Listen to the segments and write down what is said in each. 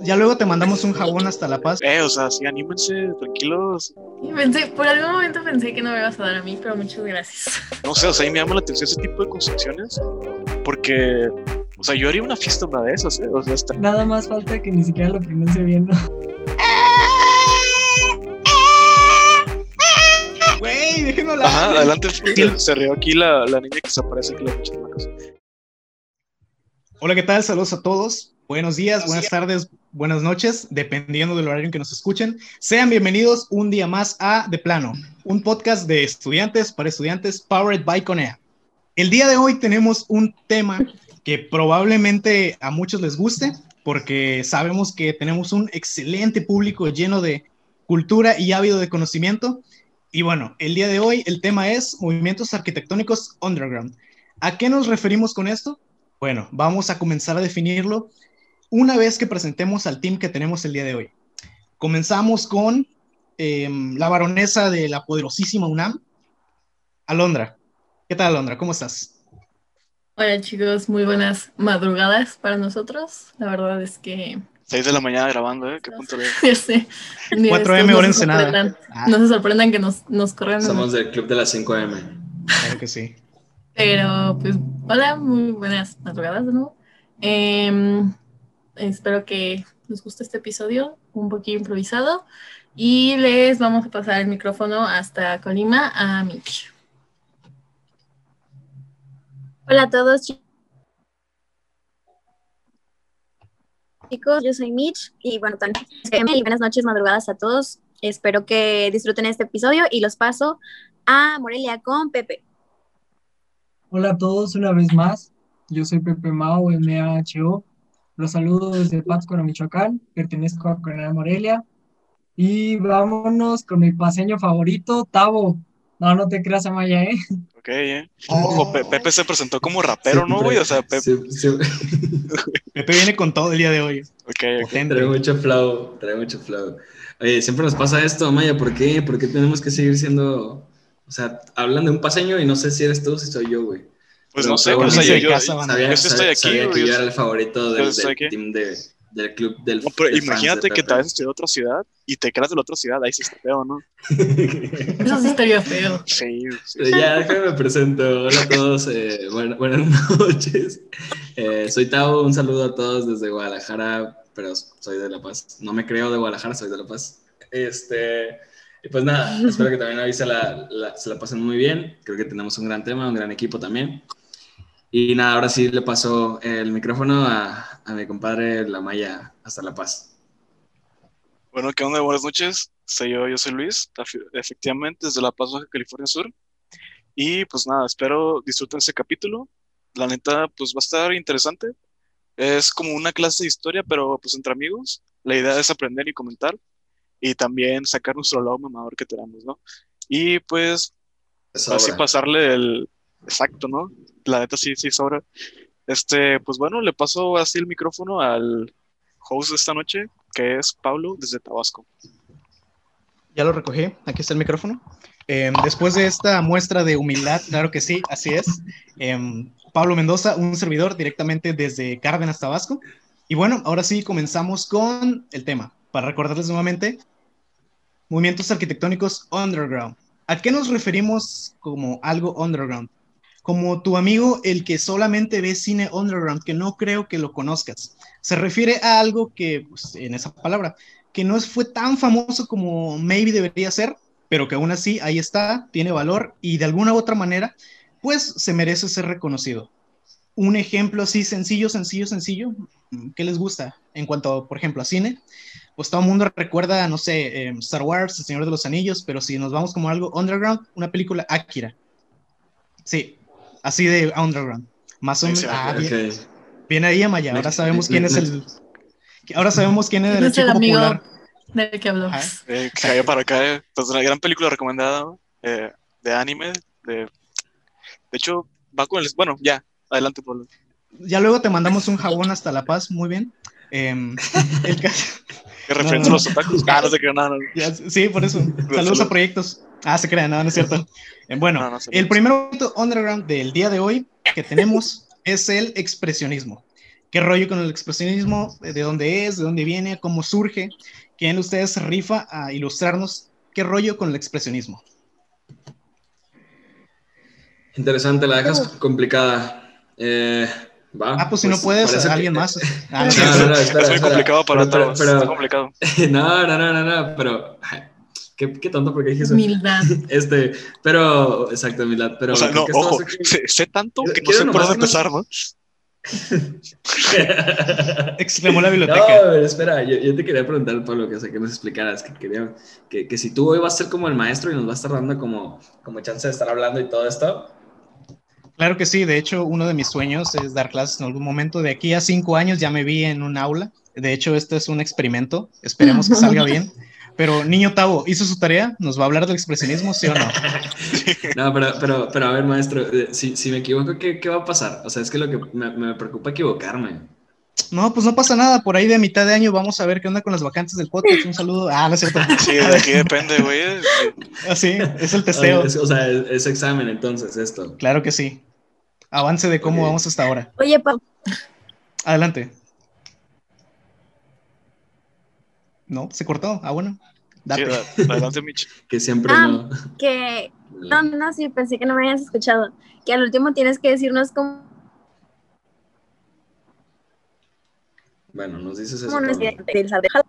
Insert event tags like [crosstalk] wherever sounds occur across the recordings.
Ya luego te mandamos un jabón hasta La Paz. Eh, o sea, sí, anímense, tranquilos. Y pensé, por algún momento pensé que no me ibas a dar a mí, pero muchas gracias. No sé, o sea, a mí me llama la atención ese tipo de construcciones. Porque, o sea, yo haría una fiesta una de esas, ¿eh? O sea, está... Nada más falta que ni siquiera lo pronuncie bien. ¿no? Güey, déjenme hablar. Ajá, adelante. Se rió aquí la, la niña que se aparece aquí las chamacas. Hola, ¿qué tal? Saludos a todos. Buenos días, buenas tardes, buenas noches, dependiendo del horario en que nos escuchen. Sean bienvenidos un día más a De Plano, un podcast de estudiantes para estudiantes powered by Conea. El día de hoy tenemos un tema que probablemente a muchos les guste, porque sabemos que tenemos un excelente público lleno de cultura y ávido de conocimiento. Y bueno, el día de hoy el tema es movimientos arquitectónicos underground. ¿A qué nos referimos con esto? Bueno, vamos a comenzar a definirlo una vez que presentemos al team que tenemos el día de hoy. Comenzamos con eh, la baronesa de la poderosísima UNAM, Alondra. ¿Qué tal, Alondra? ¿Cómo estás? Hola chicos, muy buenas madrugadas para nosotros. La verdad es que 6 de la mañana grabando, ¿eh? ¿Qué punto [laughs] ya sé. 4M hora Ensenada. Ah. No se sorprendan que nos, nos corran. Somos del club de las 5M. Claro que sí. Pero pues, hola, muy buenas madrugadas de nuevo. Eh, espero que les guste este episodio, un poquito improvisado. Y les vamos a pasar el micrófono hasta Colima a Mitch. Hola a todos chicos, yo soy Mitch y bueno, también y buenas noches, madrugadas a todos. Espero que disfruten este episodio y los paso a Morelia con Pepe. Hola a todos una vez más. Yo soy Pepe Mao, MAHO. Los saludo desde Pátzcuaro, Michoacán. Pertenezco a Coronel Morelia. Y vámonos con mi paseño favorito, Tavo. No, no te creas, Amaya, ¿eh? Ok, ¿eh? Ojo, Pe- Pepe se presentó como rapero, ¿no, güey? O sea, Pepe... [laughs] Pepe viene con todo el día de hoy. Ok. Trae mucho flow, trae mucho flow. Oye, siempre nos pasa esto, Maya, ¿por qué? ¿Por qué tenemos que seguir siendo, o sea, hablan de un paseño y no sé si eres tú o si soy yo, güey? Pues Pero no sé, bueno. yo, yo, Casa, banda. Sabía, yo sí estoy sabía- aquí, sabía que yo era el favorito yo del, del team de, del club del No, pero de imagínate de que te estudiar a otra ciudad y te quedas de la otra ciudad, ahí sí está feo, ¿no? [laughs] Eso sí estaría feo. Sí, sí. Ya, déjame me presento. Hola a todos, eh, buena- buenas [laughs] noches. Eh, soy Tavo, un saludo a todos desde Guadalajara, pero soy de La Paz. No me creo de Guadalajara, soy de La Paz. Este, y pues nada, espero que también se la, la- se la pasen muy bien. Creo que tenemos un gran tema, un gran equipo también. Y nada, ahora sí le paso el micrófono a, a mi compadre La Maya hasta La Paz. Bueno, ¿qué onda? Buenas noches. Soy yo, yo soy Luis, efe- efectivamente, desde La Paz, Baja California Sur. Y pues nada, espero disfruten ese capítulo. La neta, pues va a estar interesante. Es como una clase de historia, pero pues entre amigos. La idea es aprender y comentar. Y también sacar nuestro lado mamador que tenemos, ¿no? Y pues así pasarle el exacto, ¿no? La neta sí, sí sobra. Este, pues bueno, le paso así el micrófono al host de esta noche, que es Pablo desde Tabasco. Ya lo recogí, aquí está el micrófono. Eh, después de esta muestra de humildad, claro que sí, así es. Em, Pablo Mendoza, un servidor directamente desde Cárdenas, Tabasco. Y bueno, ahora sí comenzamos con el tema. Para recordarles nuevamente, movimientos arquitectónicos underground. ¿A qué nos referimos como algo underground? Como tu amigo, el que solamente ve cine underground, que no creo que lo conozcas. Se refiere a algo que, pues, en esa palabra, que no fue tan famoso como maybe debería ser, pero que aún así ahí está, tiene valor y de alguna u otra manera, pues se merece ser reconocido. Un ejemplo así sencillo, sencillo, sencillo, ¿qué les gusta? En cuanto, por ejemplo, a cine, pues todo el mundo recuerda, no sé, eh, Star Wars, El Señor de los Anillos, pero si nos vamos como algo underground, una película Akira. Sí, así de underground. Más o menos. sí, ah, Ok. bien, bien ahí, Amaya. Ahora sabemos quién es el. Ahora sabemos quién es el ¿Quién es el chico amigo popular. del que hablamos? Eh, que cayó para acá, eh. pues una gran película recomendada eh, de anime. De, de hecho, va con el. Bueno, ya, adelante, Pablo. Ya luego te mandamos un jabón hasta La Paz, muy bien. Em, el caso- [laughs] ¿Qué referencia no. a los otakus? Ah, no sé qué, nada. No, ya- sí, por eso. [laughs] Saludos Salud. a proyectos. Ah, se crean, no, no es cierto. Eh, bueno, No, no, saludos. el primer momento underground del día de hoy que tenemos [laughs] es el expresionismo. ¿Qué rollo con el expresionismo? ¿De dónde es? ¿De dónde viene? ¿Cómo surge? ¿Quién de ustedes rifa a ilustrarnos qué rollo con el expresionismo? Interesante, la dejas complicada. Eh, va, ah, pues, si no puedes, parece alguien que- más. No, [laughs] Ah, no, espera, es muy espera. complicado para Pero- todos. pero- Está complicado. [laughs] No, no, no, no, no, pero qué, qué tonto porque dije eso. Humildad. [laughs] Este, pero, exacto, Milad, pero o sea, no, ojo, sé, sé tanto que no Quiero sé por dónde no- empezar, ¿no? Extremó la No, biblioteca. pero espera, yo, yo te quería preguntar, Pablo, que, o sea, que nos explicaras, que, quería, que, que si tú hoy vas a ser como el maestro y nos vas a estar dando como, como chance de estar hablando y todo esto. Claro que sí, de hecho uno de mis sueños es dar clases en algún momento. De aquí a cinco años ya me vi en un aula. De hecho, este es un experimento, esperemos que [laughs] salga bien. Pero niño Tavo, ¿hizo su tarea? ¿Nos va a hablar del expresionismo, sí o no? [laughs] No, pero, pero, pero a ver, maestro, eh, si, si me equivoco, ¿qué, ¿qué va a pasar? O sea, es que lo que me, me preocupa equivocarme. No, pues no pasa nada, por ahí de mitad de año vamos a ver qué onda con las vacantes del podcast. Un saludo. Ah, no es cierto. [laughs] Sí, de aquí depende, güey. Así, es el testeo. Es- o sea, es, es examen entonces esto. Claro que sí. Avance de cómo vamos hasta ahora. Oye, Pau, Adelante. No, se cortó. Ah, bueno. Sí, Date. [laughs] da- adelante, Mitch. Que siempre Ah, no. que... No, no, sí, pensé que no me habías escuchado. Que al último tienes que decirnos cómo, Bueno, nos dices eso. déjalo.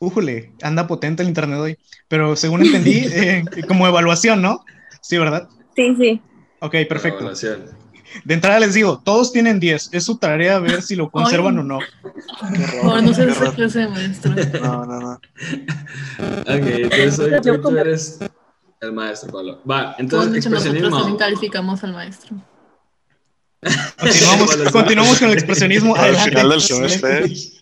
Újule, anda potente el internet hoy. Pero según entendí, [laughs] eh, como evaluación, ¿no? Sí, ¿verdad? Sí, sí. Ok, perfecto. Evaluación. De entrada les digo, todos tienen 10. Es su tarea ver si lo conservan Ay. o no. Qué Por no ser qué esa clase de maestro. No, no, no. Ok, entonces hoy, tú eres el maestro, Pablo. Va, entonces nosotros expresionismo. también calificamos al maestro. Continuamos, [laughs] con el expresionismo. Al final del semestre.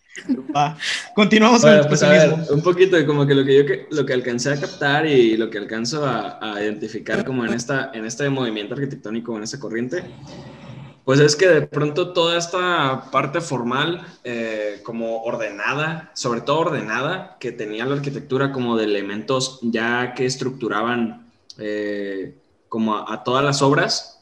Va. Continuamos con el pues a ver, expresionismo. un poquito de como que lo que yo que, lo que alcancé a captar y lo que alcanzo a, a identificar como en esta en este movimiento arquitectónico en esta corriente, pues es que de pronto toda esta parte formal eh, como ordenada, sobre todo ordenada, que tenía la arquitectura como de elementos ya que estructuraban eh, como a, a todas las obras,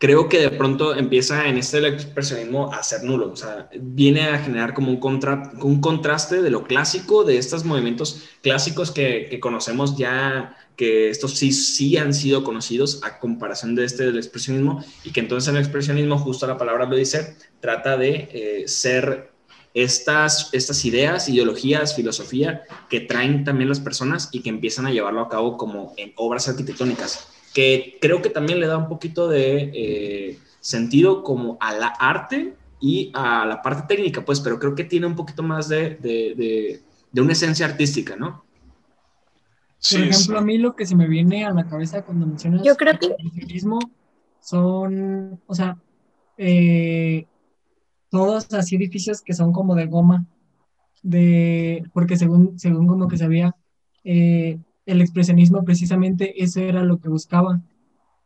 creo que de pronto empieza en este expresionismo a ser nulo, o sea, viene a generar como un, contra, un contraste de lo clásico, de estos movimientos clásicos que, que, conocemos ya, que estos sí, sí han sido conocidos a comparación de este del expresionismo, y que entonces el expresionismo, justo la palabra lo dice, trata de eh, ser estas, estas ideas, ideologías, filosofía que traen también las personas y que empiezan a llevarlo a cabo como en obras arquitectónicas que creo que también le da un poquito de eh, sentido como a la arte y a la parte técnica, pues, pero creo que tiene un poquito más de, de, de, de una esencia artística, ¿no? Por ejemplo, a mí lo que se me viene a la cabeza cuando mencionas Yo creo que- el son, o sea, eh, todos así edificios que son como de goma, de, porque según, según como que sabía, eh, el expresionismo precisamente eso era lo que buscaba,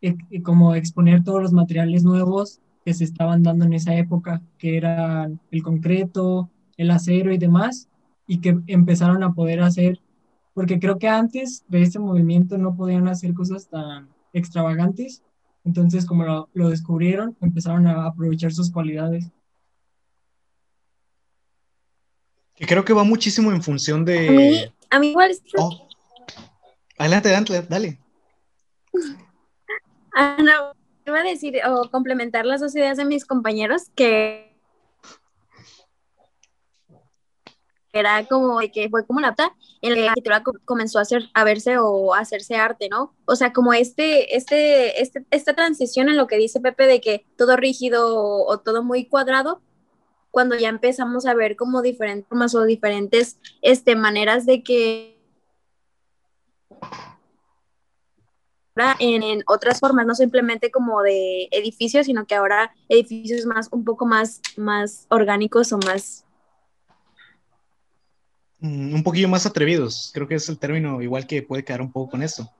e- e como exponer todos los materiales nuevos que se estaban dando en esa época, que eran el concreto, el acero y demás, y que empezaron a poder hacer, porque creo que antes de este movimiento no podían hacer cosas tan extravagantes, entonces como lo, lo descubrieron, empezaron a aprovechar sus cualidades. Que creo que va muchísimo en función A mí, de... a mí igual, Oh. Adelante, adelante, dale. no, iba a decir o complementar las dos ideas de mis compañeros que era como que fue como la apta en la que la comenzó a hacer a verse o hacerse arte, ¿no? O sea, como este este este esta transición en lo que dice Pepe de que todo rígido o, o todo muy cuadrado cuando ya empezamos a ver como diferentes formas o diferentes este maneras de que en, en, otras formas, no simplemente como de edificios, sino que ahora edificios más, un poco más, más orgánicos o más... Mm, un poquillo más atrevidos, creo que es el término igual que puede quedar un poco con esto.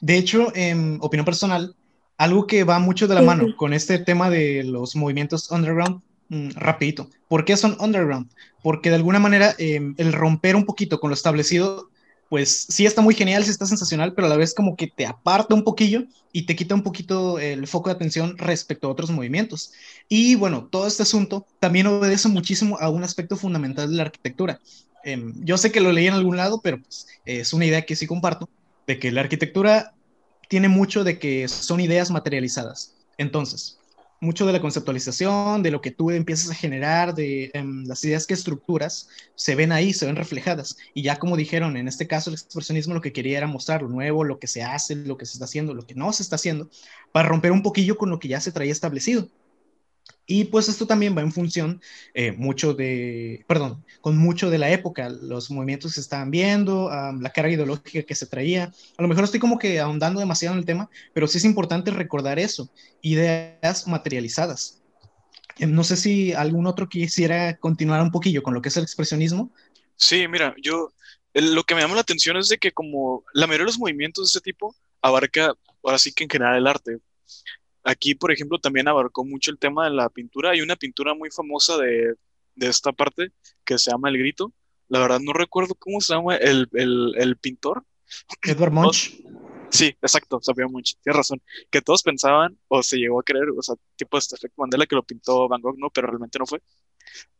De hecho, en opinión personal, algo que va mucho de la Sí, mano con este tema de los movimientos underground, mm, rapidito. ¿Por qué son underground? Porque de alguna manera eh, el romper un poquito con lo establecido, pues sí está muy genial, sí está sensacional, pero a la vez como que te aparta un poquillo y te quita un poquito el foco de atención respecto a otros movimientos. Y bueno, todo este asunto también obedece muchísimo a un aspecto fundamental de la arquitectura. Em, yo sé que lo leí en algún lado, pero pues, es una idea que sí comparto, de que la arquitectura tiene mucho de que son ideas materializadas. Entonces, mucho de la conceptualización, de lo que tú empiezas a generar, de em, las ideas que estructuras, se ven ahí, se ven reflejadas. Y ya como dijeron, en este caso el expresionismo lo que quería era mostrar lo nuevo, lo que se hace, lo que se está haciendo, lo que no se está haciendo, para romper un poquillo con lo que ya se traía establecido. Y pues esto también va en función eh, mucho de, perdón, con mucho de la época, los movimientos que se estaban viendo, la carga ideológica que se traía. A lo mejor estoy como que ahondando demasiado en el tema, pero sí es importante recordar eso, ideas materializadas. Eh, no sé si algún otro quisiera continuar un poquillo con lo que es el expresionismo. Sí, mira, yo lo que me llama la atención es de que como la mayoría de los movimientos de ese tipo abarca, ahora sí que en general el arte, Aquí, por ejemplo, también abarcó mucho el tema de la pintura. Hay una pintura muy famosa de, esta parte que se llama El Grito. La verdad no recuerdo cómo se llama el, pintor. Edward Munch. Sí, exacto, sabía Munch, tienes razón. Que todos pensaban, o se llegó a creer, o sea, tipo este efecto Mandela que lo pintó Van Gogh, no, pero realmente no fue.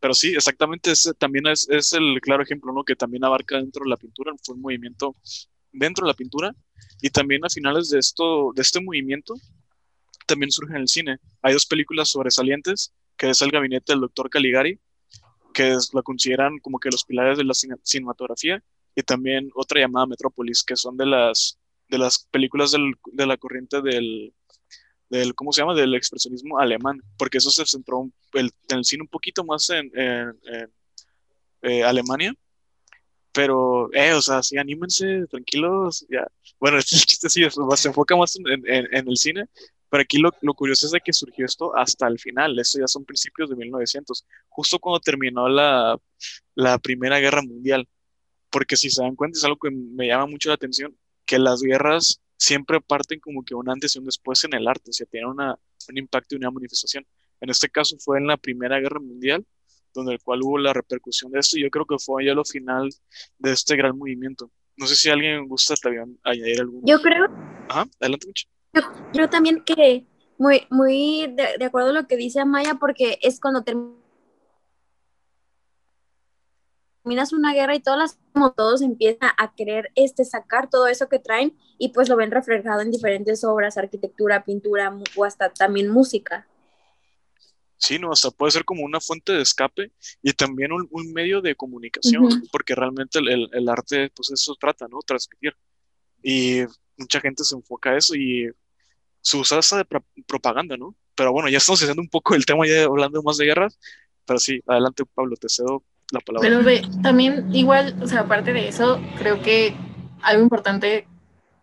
Pero sí, exactamente, ese también es, es el claro ejemplo, ¿no? Que también abarca dentro de la pintura, fue un movimiento dentro de la pintura. Y también a finales de, esto, de este movimiento, también surge en el cine. Hay dos películas sobresalientes, que es El gabinete del doctor Caligari, que es, la consideran como que los pilares de la cinematografía, y también otra llamada Metrópolis, que son de las, de las películas del, de la corriente del, del, ¿cómo se llama?, del expresionismo alemán, porque eso se centró en el cine un poquito más en, en, eh, Alemania, pero, eh, o sea, sí, anímense, tranquilos, ya. Bueno, [laughs] el chiste sí, se enfoca más en, en, el cine, pero aquí lo, curioso es de que surgió esto hasta el final, eso ya son principios de 1900, justo cuando terminó la, Primera Guerra Mundial. Porque si se dan cuenta, es algo que me llama mucho la atención, que las guerras siempre parten como que un antes y un después en el arte, o sea, tienen una, un impacto y una manifestación. En este caso fue en la Primera Guerra Mundial, donde el cual hubo la repercusión de esto, y yo creo que fue ya lo final de este gran movimiento. No sé si alguien gusta también añadir algo. Yo creo. Ajá, adelante mucho. Yo creo también que muy, muy de, acuerdo a lo que dice Amaya, porque es cuando terminas una guerra y todas las, como todos empiezan a querer este, sacar todo eso que traen y pues lo ven reflejado en diferentes obras, arquitectura, pintura o hasta también música. Sí, no, hasta puede ser como una fuente de escape y también un, medio de comunicación, porque realmente el, el, arte, pues eso trata, ¿no? Transmitir. Y mucha gente se enfoca a eso y su usa de propaganda, ¿no? Pero bueno, ya estamos haciendo un poco el tema, ya hablando más de guerras, pero sí, adelante Pablo, te cedo la palabra. Pero ve, también igual, o sea, aparte de eso, creo que algo importante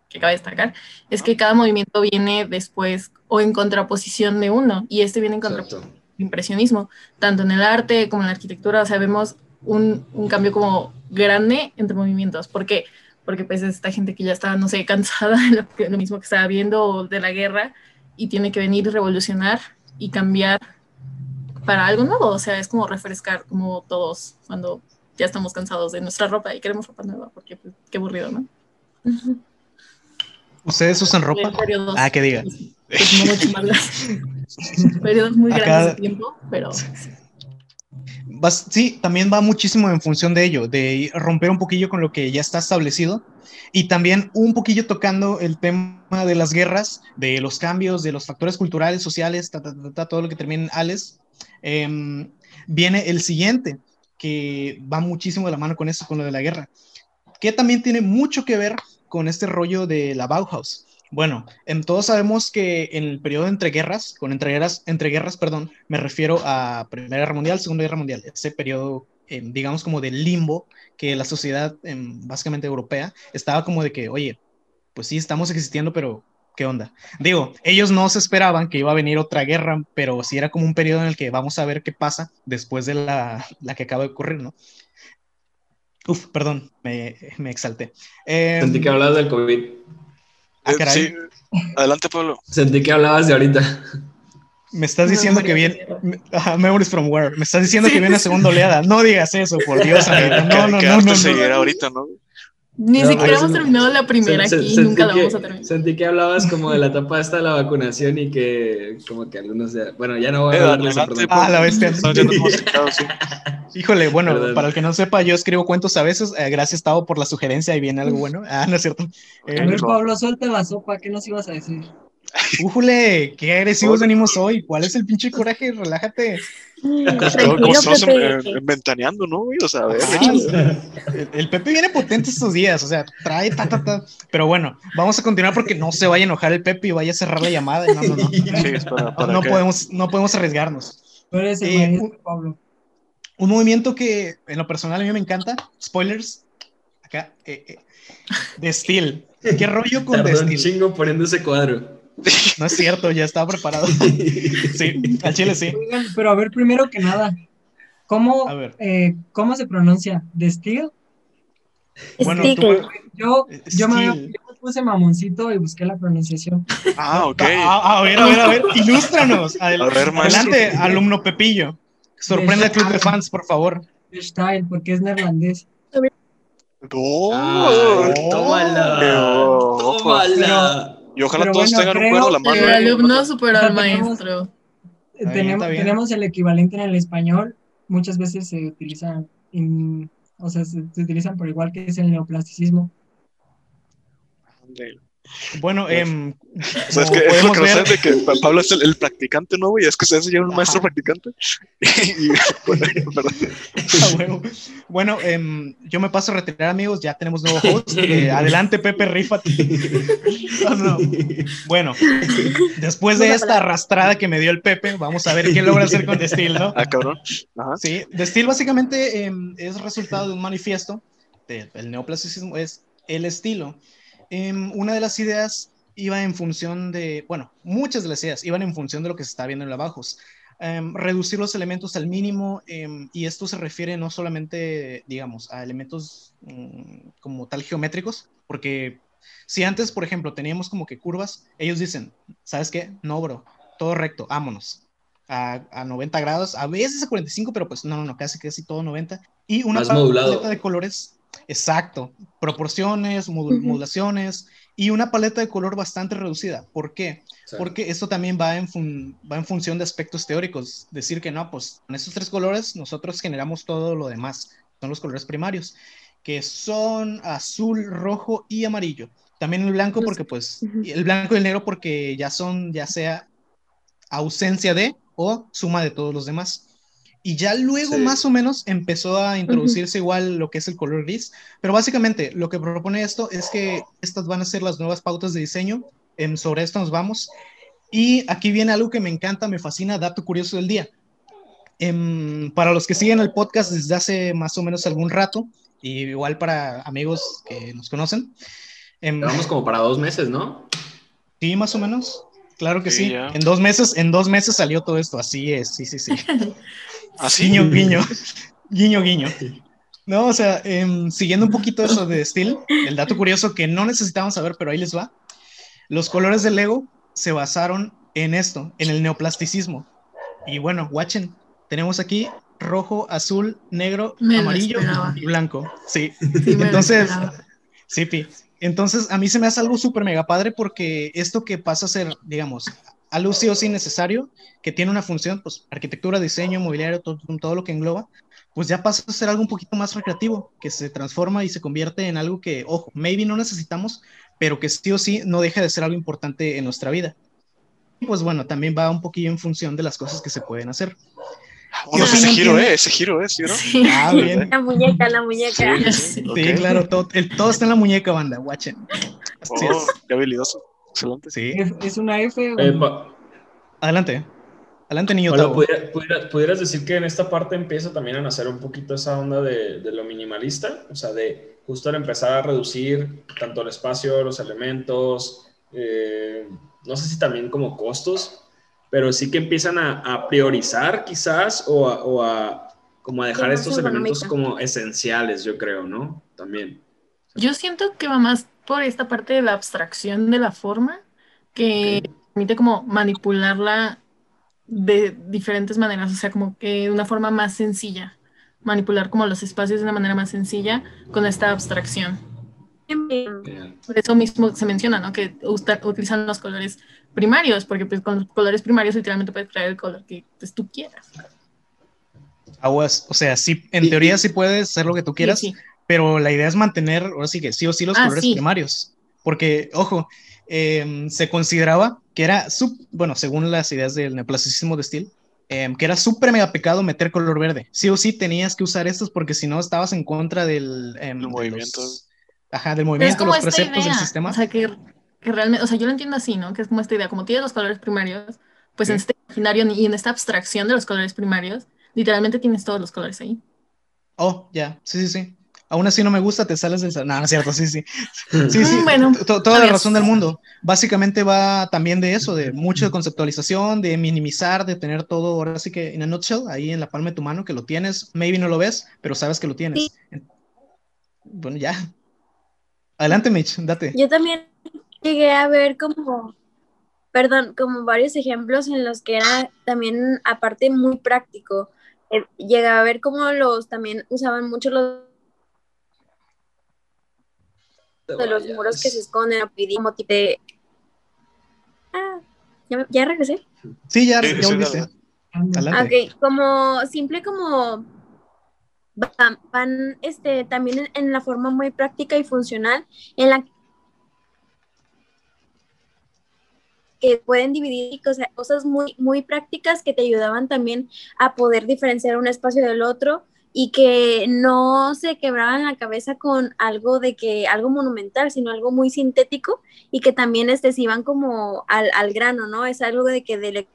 que cabe destacar es que cada movimiento viene después o en contraposición de uno, y este viene en contraposición impresionismo, tanto en el arte como en la arquitectura, o sea, vemos un, un cambio como grande entre movimientos, porque porque pues esta gente que ya está, no sé, [laughs] cansada de lo, mismo que estaba viendo de la guerra y tiene que venir y revolucionar y cambiar para algo nuevo, o sea, es como refrescar como todos cuando ya estamos cansados de nuestra ropa y queremos ropa nueva, porque pues, qué aburrido, ¿no? [laughs] ¿Ustedes usan ropa? ah, que diga. Pues, no mucho más [laughs] periodos muy grandes de tiempo, pero sí, también va muchísimo en función de ello, de romper un poquillo con lo que ya está establecido y también un poquillo tocando el tema de las guerras, de los cambios, de los factores culturales, sociales, todo lo que termina en Ales. Em, viene el siguiente, que va muchísimo de la mano con eso, con lo de la guerra, que también tiene mucho que ver con este rollo de la Bauhaus. Bueno, en, todos sabemos que en el periodo entre guerras, con entre guerras, entre guerras, perdón, me refiero a Primera Guerra Mundial, Segunda Guerra Mundial, ese periodo, em, digamos, como de limbo que la sociedad, em, básicamente europea, estaba como de que, oye, pues sí, estamos existiendo, pero ¿qué onda? Digo, ellos no se esperaban que iba a venir otra guerra, pero sí era como un periodo en el que vamos a ver qué pasa después de la, la que acaba de ocurrir, ¿no? Uf, perdón, me, me exalté. Sentí que em, hablabas del COVID. Ah, eh, sí. Adelante, Pablo. Sentí que hablabas de ahorita. Me estás diciendo que viene. Memories from Where. Me estás diciendo que viene la segunda oleada. No digas eso, por [laughs] Dios. no, no, no, no, no, ahorita, ¿no? Ni No, siquiera pero hemos terminado la primera Se- se- aquí y nunca la que- vamos a terminar. Sentí que hablabas como de la etapa esta de la vacunación y que como que algunos ya... Bueno, ya no voy a Eh, hablar de eso. Ah, la bestia. Yendo demasiado, sí. [laughs] Híjole, bueno, Perdón. para el que no sepa, yo escribo cuentos a veces. eh, gracias, Tavo, por la sugerencia y viene algo [laughs] bueno. Ah, no es cierto. A Eh, ver, Pablo, suelta la sopa, ¿qué nos ibas a decir? Újule, qué agresivos venimos hoy. ¿Cuál es el pinche coraje? Relájate. Como estamos eh, ventaneando, ¿no? O sea, a ver, Ah, el, el Pepe viene potente estos días, o sea, trae ta, ta, ta. Pero bueno, vamos a continuar porque no se vaya a enojar el Pepe y vaya a cerrar la llamada. No, no, no. Sí, es para, para No que- podemos, no podemos arriesgarnos. El Eh, maestro, Pablo. Un movimiento que en lo personal a mí me encanta, spoilers, acá, eh, eh, de Steel. ¿Qué rollo con The Tardó un Steel? chingo poniendo ese cuadro. [laughs] No es cierto, ya estaba preparado. [laughs] Sí, al chile sí. Oigan, pero a ver, primero que nada, ¿cómo, A ver. eh, ¿cómo se pronuncia? ¿De Steel? Bueno, tú. Yo, yo, me, Steel. yo me puse mamoncito y busqué la pronunciación. Ah, ok. A, a ver, a ver, a ver, ilústranos. Adel- A ver, adelante, alumno Pepillo. Sorprende al club de fans, por favor. Style, porque es neerlandés. No. Ah, tómala. Tómala. Y ojalá Pero todos bueno, tengan un cuero a la mano. El ¿eh? alumno superó al tenemos- maestro. Tenemos, tenemos el equivalente en el español. Muchas veces se utilizan, en- o sea, se, se utilizan por igual que es el neoplasticismo. Bueno, em, O sea, es que es lo podemos que no ver- saben de que Pa- Pablo es el, el practicante, ¿no, güey? Es que se hace ya un maestro Ajá. practicante. [laughs] y, bueno. [laughs] Bueno, em, yo me paso a retirar, amigos. Ya tenemos nuevo host. [laughs] Eh, adelante, Pepe, rífate. No, no. Bueno, después de esta arrastrada que me dio el Pepe, vamos a ver qué logra hacer con The Steel, ¿no? Ah, cabrón. Ajá. Sí, The Steel básicamente em, es resultado de un manifiesto del neoclasicismo, es el estilo. Em, una de las ideas iba en función de, bueno, muchas de las ideas iban en función de lo que se está viendo en la Bajos. Em, reducir los elementos al mínimo em, y esto se refiere no solamente, digamos, a elementos mm, como tal geométricos, porque si antes, por ejemplo, teníamos como que curvas, ellos dicen, ¿sabes qué? No, bro, todo recto, vámonos. A, a 90 grados, a veces a 45, pero pues no, no, no, casi, casi todo 90. Y una Más modulado. paleta de colores, exacto, proporciones, modu- Ujú. modulaciones y una paleta de color bastante reducida. ¿Por qué? Sí. Porque esto también va en, fun- va en función de aspectos teóricos. Decir que no, pues con estos tres colores nosotros generamos todo lo demás. Son los colores primarios, que son azul, rojo y amarillo. También el blanco porque pues, el blanco y el negro porque ya son ya sea ausencia de o suma de todos los demás. Y ya luego Sí. más o menos empezó a introducirse igual lo que es el color gris, pero básicamente lo que propone esto es que estas van a ser las nuevas pautas de diseño, em, sobre esto nos vamos. Y aquí viene algo que me encanta, me fascina, dato curioso del día. Em, para los que siguen el podcast desde hace más o menos algún rato, y igual para amigos que nos conocen, em, Vamos como para dos meses, ¿no? sí, más o menos, claro que Sí, sí. En dos meses, en dos meses salió todo esto, así es, sí, sí, sí. [laughs] Así. Guiño, guiño. [laughs] Guiño, guiño. No, o sea, em, siguiendo un poquito eso de Steel, el dato curioso que no necesitamos saber, pero ahí les va. Los colores del Lego se basaron en esto, en el neoplasticismo. Y bueno, watchen, tenemos aquí rojo, azul, negro, Me lo amarillo y blanco. Sí, Sí, Entonces. Sí, Pi. Entonces, a mí se me hace algo súper mega padre porque esto que pasa a ser, digamos, algo sí o sí necesario, que tiene una función, pues arquitectura, diseño, mobiliario, todo, todo lo que engloba, pues ya pasa a ser algo un poquito más recreativo, que se transforma y se convierte en algo que, ojo, maybe no necesitamos, pero que sí o sí no deja de ser algo importante en nuestra vida. Y pues bueno, también va un poquillo en función de las cosas que se pueden hacer. Bueno, Sí, ese giro. ¿eh? Ese giro, ¿eh? ¿Sí, no? Sí. Ah, [laughs] bien. La muñeca, la muñeca. Sí, Sí. ok. Sí, claro, todo, el- todo está en la muñeca, banda, watchen. Así Oh, es. qué habilidoso. Excelente. Sí. ¿Es, es una F Eh, Adelante. Adelante, niño. Pablo, Tavo. ¿pudiera- pudiera- ¿pudieras decir que en esta parte empieza también a nacer un poquito esa onda de, de lo minimalista? O sea, de justo al empezar a reducir tanto el espacio, los elementos, eh, no sé si también como costos, pero sí que empiezan a, a priorizar quizás o a, o a como a dejar estos elementos como esenciales, yo creo, ¿no? También. Yo siento que va más por esta parte de la abstracción de la forma que permite como manipularla de diferentes maneras, o sea, como que de una forma más sencilla, manipular como los espacios de una manera más sencilla con esta abstracción. Por eso mismo se menciona, ¿no? Que utilizan los colores primarios, porque pues con los colores primarios literalmente puedes crear el color que pues, tú quieras. Aguas, o sea, sí, en teoría sí puedes hacer lo que tú quieras, Sí, sí. pero la idea es mantener, ahora sí que sí o sí los Ah, colores sí. primarios. Porque, ojo, em, se consideraba que era, sub, bueno, según las ideas del neoclasicismo de Steele, em, que era súper mega pecado meter color verde. Sí o sí tenías que usar estos porque si no estabas en contra del, em, Del de movimiento. los- ajá, del movimiento, los preceptos idea, del sistema. o sea, que, que realmente, o sea, yo lo entiendo así, ¿no? Que es como esta idea, como tienes los colores primarios, pues en este imaginario y en esta abstracción de los colores primarios, literalmente tienes todos los colores ahí. Oh, ya, sí, sí, sí. Aún así no me gusta, te sales del... No, no es cierto, sí, sí. [laughs] Sí, sí, Mm, bueno, to- toda la razón del mundo. Básicamente va también de eso, de mucho de conceptualización, de minimizar, de tener todo, ahora sí que en a nutshell, ahí en la palma de tu mano, que lo tienes, maybe no lo ves, pero sabes que lo tienes. Bueno, ya. Adelante, Mitch, date. Yo también llegué a ver como, perdón, como varios ejemplos en los que era también, aparte, muy práctico. Eh, llegué a ver cómo los también usaban mucho los de los muros que se esconden, como tipo de... Ah, ¿ya, regresé? Sí, ya, Sí. Adelante. Ok, como simple como van, van, este, también en, en la forma muy práctica y funcional en la que pueden dividir cosas, muy, muy prácticas que te ayudaban también a poder diferenciar un espacio del otro y que no se quebraban la cabeza con algo de que algo monumental, sino algo muy sintético y que también este, se iban como al, al grano, ¿no? Es algo de que del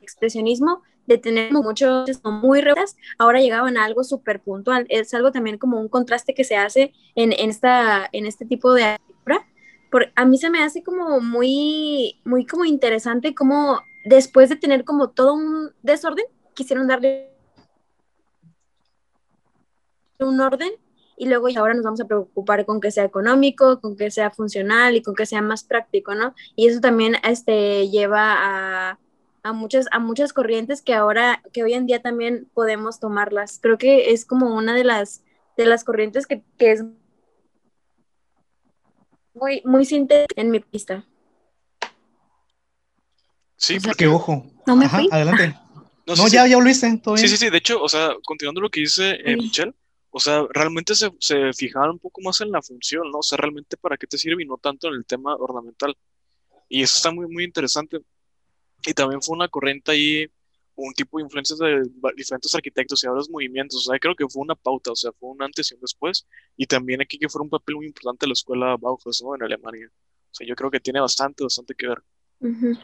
expresionismo de tener muchos muy reales, ahora llegaban a algo súper puntual. Es algo también como un contraste que se hace en, en esta, en este tipo de obra. Por, a mí se me hace como muy, muy como interesante como después de tener como todo un desorden, quisieron darle un orden y luego y ahora nos vamos a preocupar con que sea económico, con que sea funcional y con que sea más práctico, ¿no? Y eso también este, lleva a, a muchas, a muchas corrientes que ahora, que hoy en día también podemos tomarlas. Creo que es como una de las, de las corrientes que, que es muy, muy sintética en mi pista. Sí, O sea porque Que ojo. No me Ajá, fui. adelante. [laughs] no, No, sí, sí. ya, ya volviste, todo Sí, bien. sí, sí, de hecho, o sea, continuando lo que dice eh. Michelle, o sea, realmente se, se fijaban un poco más en la función, ¿no? O sea, realmente para qué te sirve y no tanto en el tema ornamental. Y eso está muy, muy interesante. Y también fue una corriente ahí, un tipo de influencias de diferentes arquitectos y ahora los movimientos, o sea, creo que fue una pauta, o sea, fue un antes y un después. Y también aquí que fue un papel muy importante de la escuela Bauhaus, ¿no? En Alemania. O sea, yo creo que tiene bastante, bastante que ver. Ujú.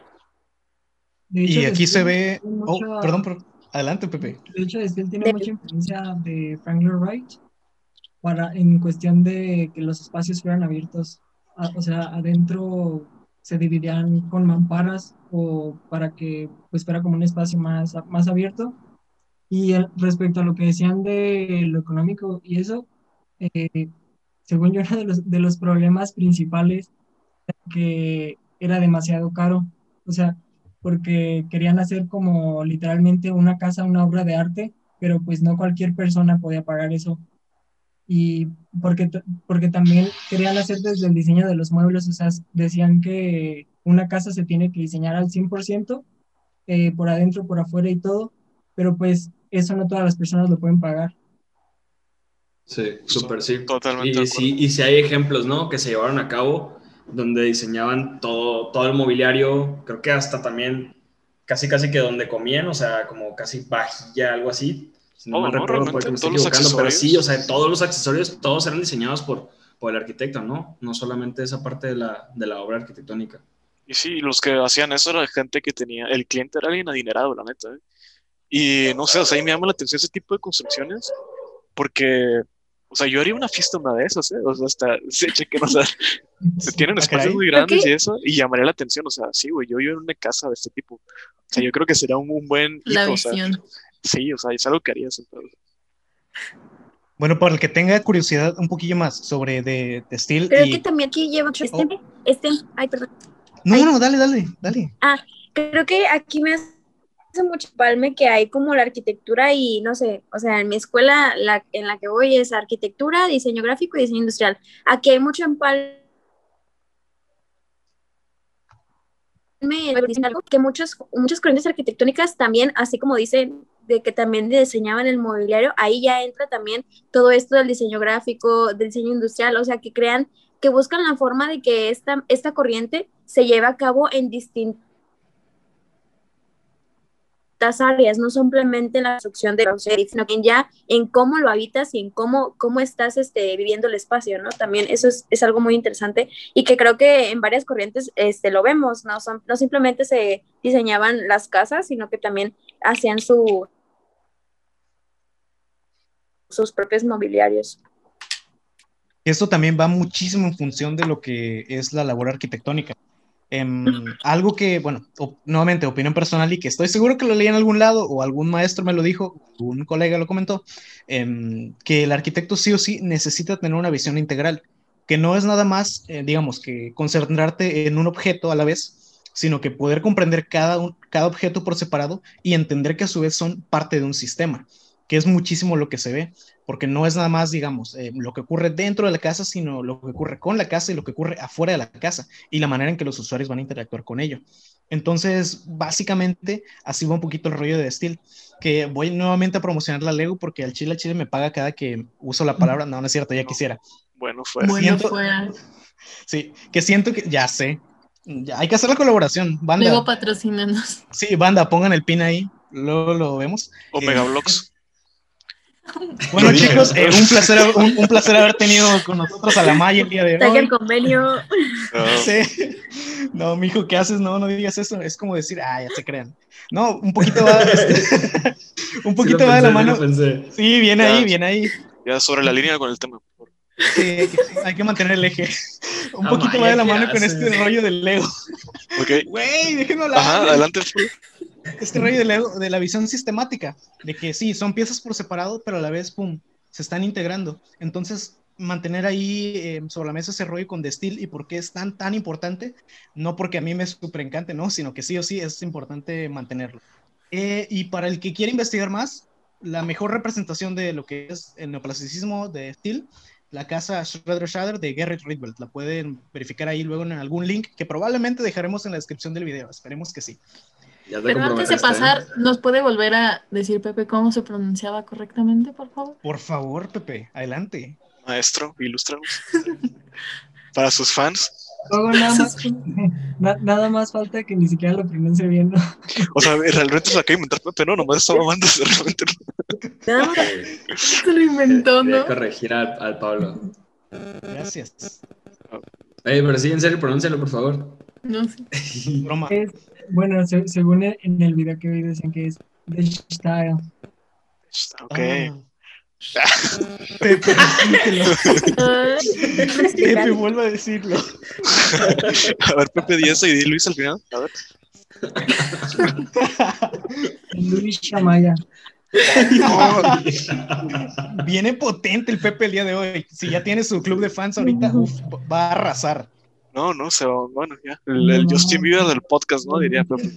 De Y aquí se ve... tiene Oh, perdón, pero... Adelante, Pepe. De hecho, Steele tiene De- mucha influencia de Frank Lloyd Wright para, en cuestión de que los espacios fueran abiertos. A- o sea, adentro se dividían con mamparas o para que pues fuera como un espacio más, más abierto. Y respecto a lo que decían de lo económico y eso, eh, según yo, [laughs] uno de los, de los problemas principales que era demasiado caro. O sea, porque querían hacer como literalmente una casa, una obra de arte, pero pues no cualquier persona podía pagar eso. Y porque, porque también querían hacer desde el diseño de los muebles, o sea, decían que una casa se tiene que diseñar al 100%, eh, por adentro, por afuera y todo, pero pues eso no todas las personas lo pueden pagar. Sí, súper sí. Totalmente Y, sí, y sí hay ejemplos, ¿no? Que se llevaron a cabo donde diseñaban todo, todo el mobiliario, creo que hasta también casi casi que donde comían, o sea, como casi vajilla, algo así. No Todo, mal ¿no? recuerdo, puede Realmente que me los equivocando, pero sí, o sea, todos los accesorios, todos eran diseñados por, por el arquitecto, ¿no? No solamente esa parte de la, de la obra arquitectónica. Y sí, los que hacían eso era gente que tenía, el cliente era alguien adinerado, la neta. ¿eh? Y no sé, o sea, ahí me llama la atención ese tipo de construcciones, porque, o sea, yo haría una fiesta una de esas, ¿eh? O sea, hasta, se chequen, o sea, [laughs] se tienen Ah, espacios muy grandes y eso, y llamaría la atención, o sea, sí, güey, yo vivo en una casa de este tipo. O sea, yo creo que sería un, un buen La hijo, o sea, visión. sí, o sea, es algo que harías. entonces. Bueno, para el que tenga curiosidad un poquillo más sobre de, de Steel Creo y... que también aquí lleva este, Oh. este, ay, perdón. No, Ay. no, dale, dale, dale. Creo que aquí me hace mucho palme que hay como la arquitectura y no sé, o sea, en mi escuela la, en la que voy es arquitectura, diseño gráfico y diseño industrial. Aquí hay mucho empalme que muchos, muchas corrientes arquitectónicas también, así como dicen de que también diseñaban el mobiliario, ahí ya entra también todo esto del diseño gráfico, del diseño industrial, o sea, que crean, que buscan la forma de que esta, esta corriente se lleve a cabo en distintos áreas, no simplemente en la construcción de los sino que ya en cómo lo habitas y en cómo, cómo estás este, viviendo el espacio, ¿no? También eso es, es, algo muy interesante y que creo que en varias corrientes este, lo vemos, ¿no? Son, no simplemente se diseñaban las casas, sino que también hacían su, sus propios mobiliarios. Esto también va muchísimo en función de lo que es la labor arquitectónica. Eh, algo que, bueno, nuevamente, opinión personal y que estoy seguro que lo leí en algún lado o algún maestro me lo dijo, un colega lo comentó, eh, que el arquitecto sí o sí necesita tener una visión integral, que no es nada más, eh, digamos, que concentrarte en un objeto a la vez, sino que poder comprender cada, un, cada objeto por separado y entender que a su vez son parte de un sistema, que es muchísimo lo que se ve porque no es nada más, digamos, eh, lo que ocurre dentro de la casa, sino lo que ocurre con la casa y lo que ocurre afuera de la casa y la manera en que los usuarios van a interactuar con ello. Entonces, básicamente, así va un poquito el rollo de Steel, que voy nuevamente a promocionar la Lego porque al chile al chile me paga cada que uso la palabra, no, no es cierto, ya quisiera. Bueno, fuera. Bueno, Siento- fuera. Sí, que siento que, ya sé, ya hay que hacer la colaboración, banda. Luego patrocínanos. Sí, banda, pongan el pin ahí, luego lo vemos. Omega Eh. [laughs] Bueno, chicos, eh, un, placer, un, un placer haber tenido con nosotros a la Maya el día de Saca hoy. el convenio. No, [laughs] Sí. No, mijo, ¿qué haces? No, no digas eso. Es como decir, ah, ya se crean. No, un poquito va, [laughs] este, un poquito Sí va de la mano. Sí, viene Ya. ahí, viene ahí. ya sobre la línea con el tema. por favor. Sí, hay que mantener el eje. Un poquito Maya, va de la ¿qué mano con este rollo del Lego. Ok. Güey, déjenme hablar. Ajá, adelante. Este rollo de la visión sistemática, de que sí, son piezas por separado, pero a la vez, pum, se están integrando. Entonces, mantener ahí eh, sobre la mesa ese rollo con The Steel y por qué es tan, tan importante, no porque a mí me súper encante, no, sino que sí o sí es importante mantenerlo. Eh, y para el que quiere investigar más, la mejor representación de lo que es el neoplasticismo de Steel, la casa Shredder Shader de Gerrit Rietveld. La pueden verificar ahí luego en algún link que probablemente dejaremos en la descripción del video. Esperemos que sí. Ya Pero antes de comprometiste, pasar, ¿eh? ¿nos puede volver a decir, Pepe, cómo se pronunciaba correctamente, por favor? Por favor, Pepe, adelante. Maestro, ilústranos. [laughs] Para sus fans. Luego nada [laughs] más, [laughs] na- nada más falta que ni siquiera lo pronuncie bien. ¿no? O sea, realmente se la acaba de inventar Pepe, no, nomás estaba mamando. Realmente no. Nada más. Se lo inventó, Voy a ¿no? corregir al, al Pablo. Gracias. Oye, pero sí, en serio, pronúncialo, por favor. No sé. Broma. Es, bueno, se- según en en el video que vi decían que es The Style. Ok. Ah. [laughs] Pepe, [laughs] Pepe, vuelve a decirlo. A ver, Pepe Díaz y Luis al final. A ver. [laughs] Luis Shamaya. Viene potente el Pepe el día de hoy. Si ya tiene su club de fans ahorita, uf, va a arrasar. No, no, se va. Bueno, ya. El, el Justin Bieber del podcast, ¿no? Diría Pepe.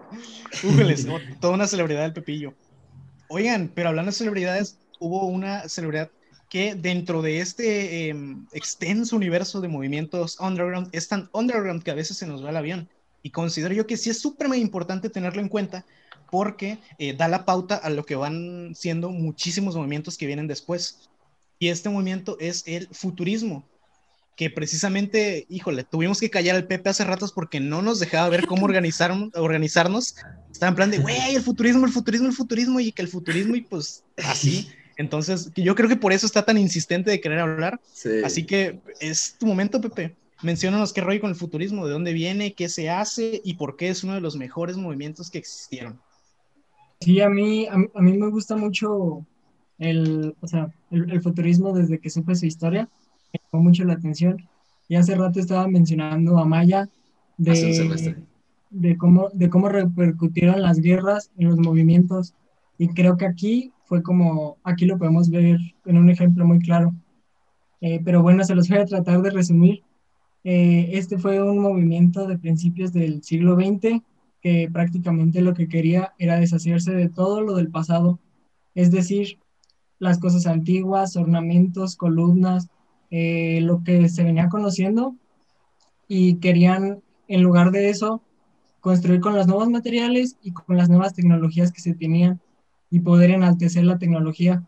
[laughs] Újeles, no, toda una celebridad del Pepillo. Oigan, pero hablando de celebridades, hubo una celebridad que dentro de este eh, extenso universo de movimientos underground es tan underground que a veces se nos va el avión. Y considero yo que sí es súper importante tenerlo en cuenta porque eh, da la pauta a lo que van siendo muchísimos movimientos que vienen después. Y este movimiento es el futurismo, que precisamente, híjole, tuvimos que callar al Pepe hace ratos porque no nos dejaba ver cómo organizar, organizarnos. Estaba en plan de, güey, el futurismo, el futurismo, el futurismo, y que el futurismo, y pues así. Entonces, yo creo que por eso está tan insistente de querer hablar. Sí. Así que es tu momento, Pepe. Menciónanos qué rollo con el futurismo, de dónde viene, qué se hace y por qué es uno de los mejores movimientos que existieron. Sí, a mí, a, mí- a mí me gusta mucho el, o sea, el, el futurismo desde que supe su historia. Me llamó mucho la atención. Y hace rato estaba mencionando a Maya de, de cómo, de cómo repercutieron las guerras en los movimientos. Y creo que aquí fue como, aquí lo podemos ver en un ejemplo muy claro. Eh, pero bueno, se los voy a tratar de resumir. Eh, este fue un movimiento de principios del siglo XX que prácticamente lo que quería era deshacerse de todo lo del pasado, es decir, las cosas antiguas, ornamentos, columnas, eh, lo que se venía conociendo y querían, en lugar de eso, construir con los nuevos materiales y con las nuevas tecnologías que se tenían y poder enaltecer la tecnología.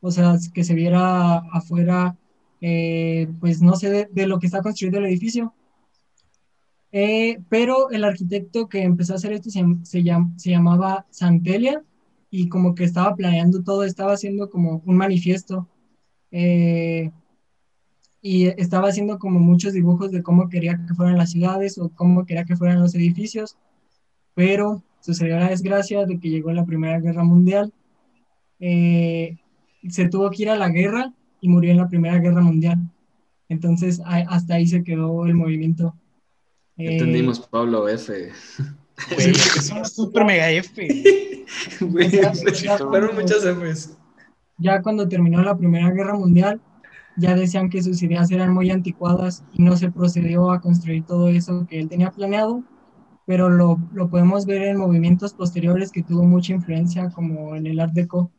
O sea, que se viera afuera, eh, pues no sé, de, lo que está construido el edificio. Eh, pero el arquitecto que empezó a hacer esto se, llamaba Santelia y como que estaba planeando todo, estaba haciendo como un manifiesto. Y estaba haciendo como muchos dibujos de cómo quería que fueran las ciudades o cómo quería que fueran los edificios, pero sucedió la desgracia de que llegó la Primera Guerra Mundial, eh, se tuvo que ir a la guerra y murió en la Primera Guerra Mundial. Entonces hasta ahí se quedó el movimiento. Entendimos, eh, Pablo F. es un super mega F. [laughs] fueron muchas Fs. Ya cuando terminó la Primera Guerra Mundial, ya decían que sus ideas eran muy anticuadas y no se procedió a construir todo eso que él tenía planeado, pero lo, lo podemos ver en movimientos posteriores que tuvo mucha influencia, como en el Art Deco.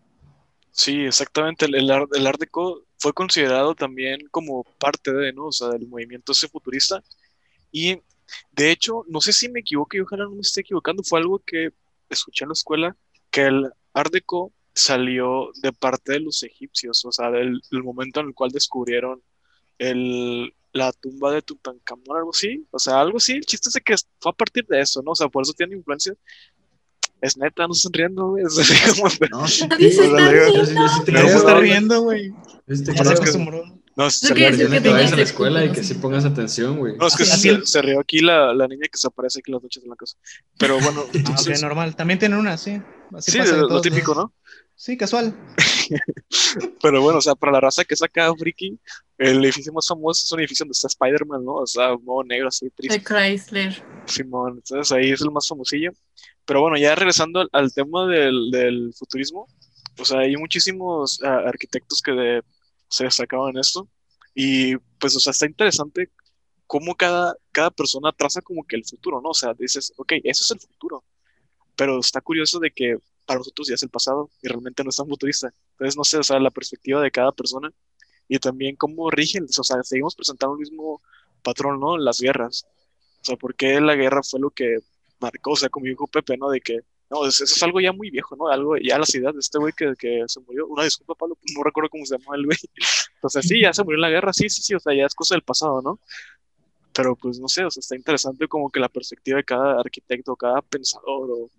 Sí, exactamente. El, el, Art, Deco fue considerado también como parte de, ¿no? O sea, del movimiento ese futurista. Y de hecho, no sé si me equivoco y ojalá no me esté equivocando, fue algo que escuché en la escuela, que el Art Deco salió de parte de los egipcios, o sea, del, momento en el cual descubrieron el, la tumba de Tutankamón, algo así, o sea, algo así, el chiste es que fue a partir de eso, ¿no? O sea, por eso tiene influencia. Es neta, no están riendo, güey. [laughs] Es así como... No, se está riendo, güey. Este, no, se rió que, que, que vayas a la escuela y que sí pongas atención, güey. No, es que se, se, rió aquí la, la, niña que se aparece aquí las noches en la casa. Pero bueno. [laughs] Entonces... Ah, normal. También tienen una, sí. Así sí, lo, lo típico, ¿no? Sí, casual. [laughs] Pero bueno, o sea, para la raza que saca Friki, el edificio más famoso es un edificio donde está Spider-Man, ¿no? O sea, un modo negro así triste. De Chrysler. Simón, entonces ahí es el más famosillo. Pero bueno, ya regresando al, al tema del, del, futurismo, o sea, hay muchísimos uh, arquitectos que de, se destacaban en esto. Y pues, o sea, está interesante cómo cada, cada persona traza como que el futuro, ¿no? O sea, dices, ok, eso es el futuro. Pero está curioso de que para nosotros ya es el pasado y realmente no es tan futurista. Entonces, no sé, o sea, la perspectiva de cada persona y también cómo rigen, o sea, seguimos presentando el mismo patrón, ¿no? Las guerras. O sea, ¿por qué la guerra fue lo que marcó? O sea, como dijo Pepe, ¿no? De que, no, eso es algo ya muy viejo, ¿no? Algo, ya la ciudad de este güey que, que, se murió. Una disculpa, Pablo, [laughs] no recuerdo cómo se llamó el güey. [laughs] Entonces, sí, ya se murió en la guerra, sí, sí, sí, o sea, ya es cosa del pasado, ¿no? Pero pues no sé, o sea, está interesante como que la perspectiva de cada arquitecto, cada pensador o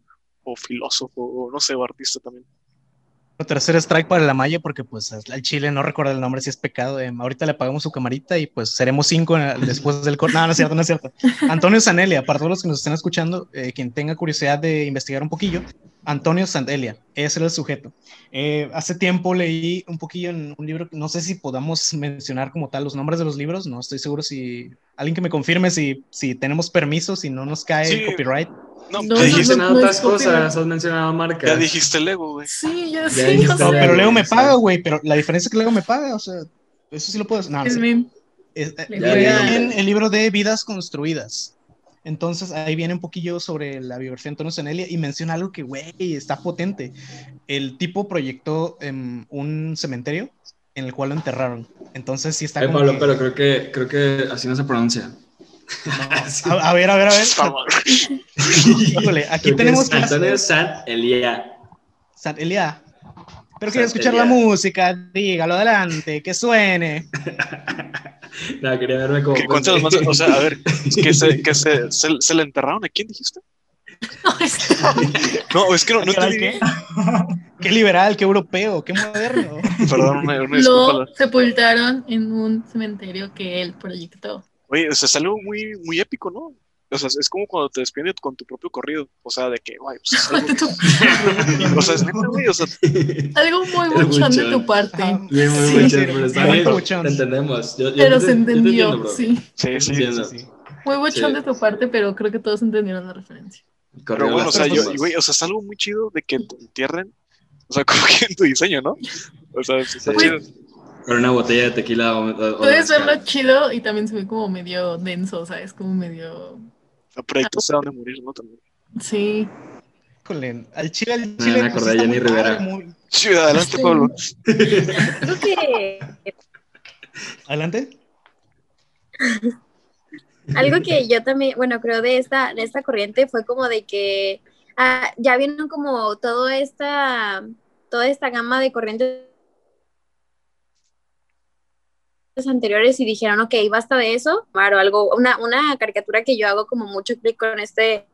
o filósofo, o no sé, o artista también. Tercer strike para la malla, porque pues al Chile no recuerda el nombre si es pecado. Eh, ahorita le pagamos su camarita y pues seremos cinco después del corte. No, no es cierto, no es cierto. Antonio Sanelia, para todos los que nos estén escuchando, eh, quien tenga curiosidad de investigar un poquillo, Antonio Sandelia, ese era el sujeto. Eh, hace tiempo leí un poquillo en un libro, no sé si podamos mencionar como tal los nombres de los libros, no estoy seguro si alguien que me confirme si, si tenemos permiso, si no nos cae el copyright. No, no, dijiste no, no, otras cosas, has mencionado marcas. Ya dijiste Lego, güey. Sí, ya, sí. No, pero Lego me paga, güey, pero la diferencia es que Lego me paga, o sea, eso sí lo puedo No, es es, en el libro de Vidas Construidas. Entonces ahí viene un poquillo sobre la biografía de Antonio Zanelia y menciona algo que, güey, está potente. El tipo proyectó en un cementerio en el cual lo enterraron. Entonces sí está... Eh, Pablo, que... pero creo que, creo que así no se pronuncia. No, [laughs] a, a, ver, a ver, a ver. [laughs] Híjole, aquí tenemos. Antonio San Elia. San Elia. Pero quiero escuchar la música, dígalo adelante, que suene. [laughs] no, quería verme como. Cuéntanos más, o sea, a ver, que, se, que se, se, se, le enterraron a quién dijiste? No, es que no, no te ¿Qué? qué liberal, qué europeo, qué moderno. Perdón, una, una Lo sepultaron en un cementerio que él proyectó. Oye, o sea, es algo muy, muy épico, ¿no? O sea, es como cuando te despides con tu propio corrido. O sea, de que, guay, pues es algo... [laughs] o sea, es neta, güey, o sea... Algo muy buchón de tu parte. Ah, bien, muy sí, buchón, pero está bien, te entendemos. Yo, yo pero te, se entendió, entiendo, sí. Sí, sí, sí, sí. Muy buchón de tu parte, pero creo que todos entendieron la referencia. Pero bueno, o sea, yo, güey, o sea, es algo muy chido de que te entierren, o sea, [laughs] como que en tu diseño, ¿no? O sea, está chido. Con una botella de tequila o, o Puedes verlo chido y también se ve como medio denso, o sea, es como medio... O sea, proyectos a dónde morir, ¿no? También. Sí. Híjole, al chile, al me chile. pues, acordé de Jenny Rivera. muy- Sí, adelante, Sí. Pablo. Creo que Adelante. algo que yo también, bueno, creo de esta, de esta corriente fue como de que ah, ya vieron como toda esta, toda esta gama de corrientes anteriores y dijeron, ok, basta de eso, claro, algo, una, una caricatura que yo hago como mucho clic con este,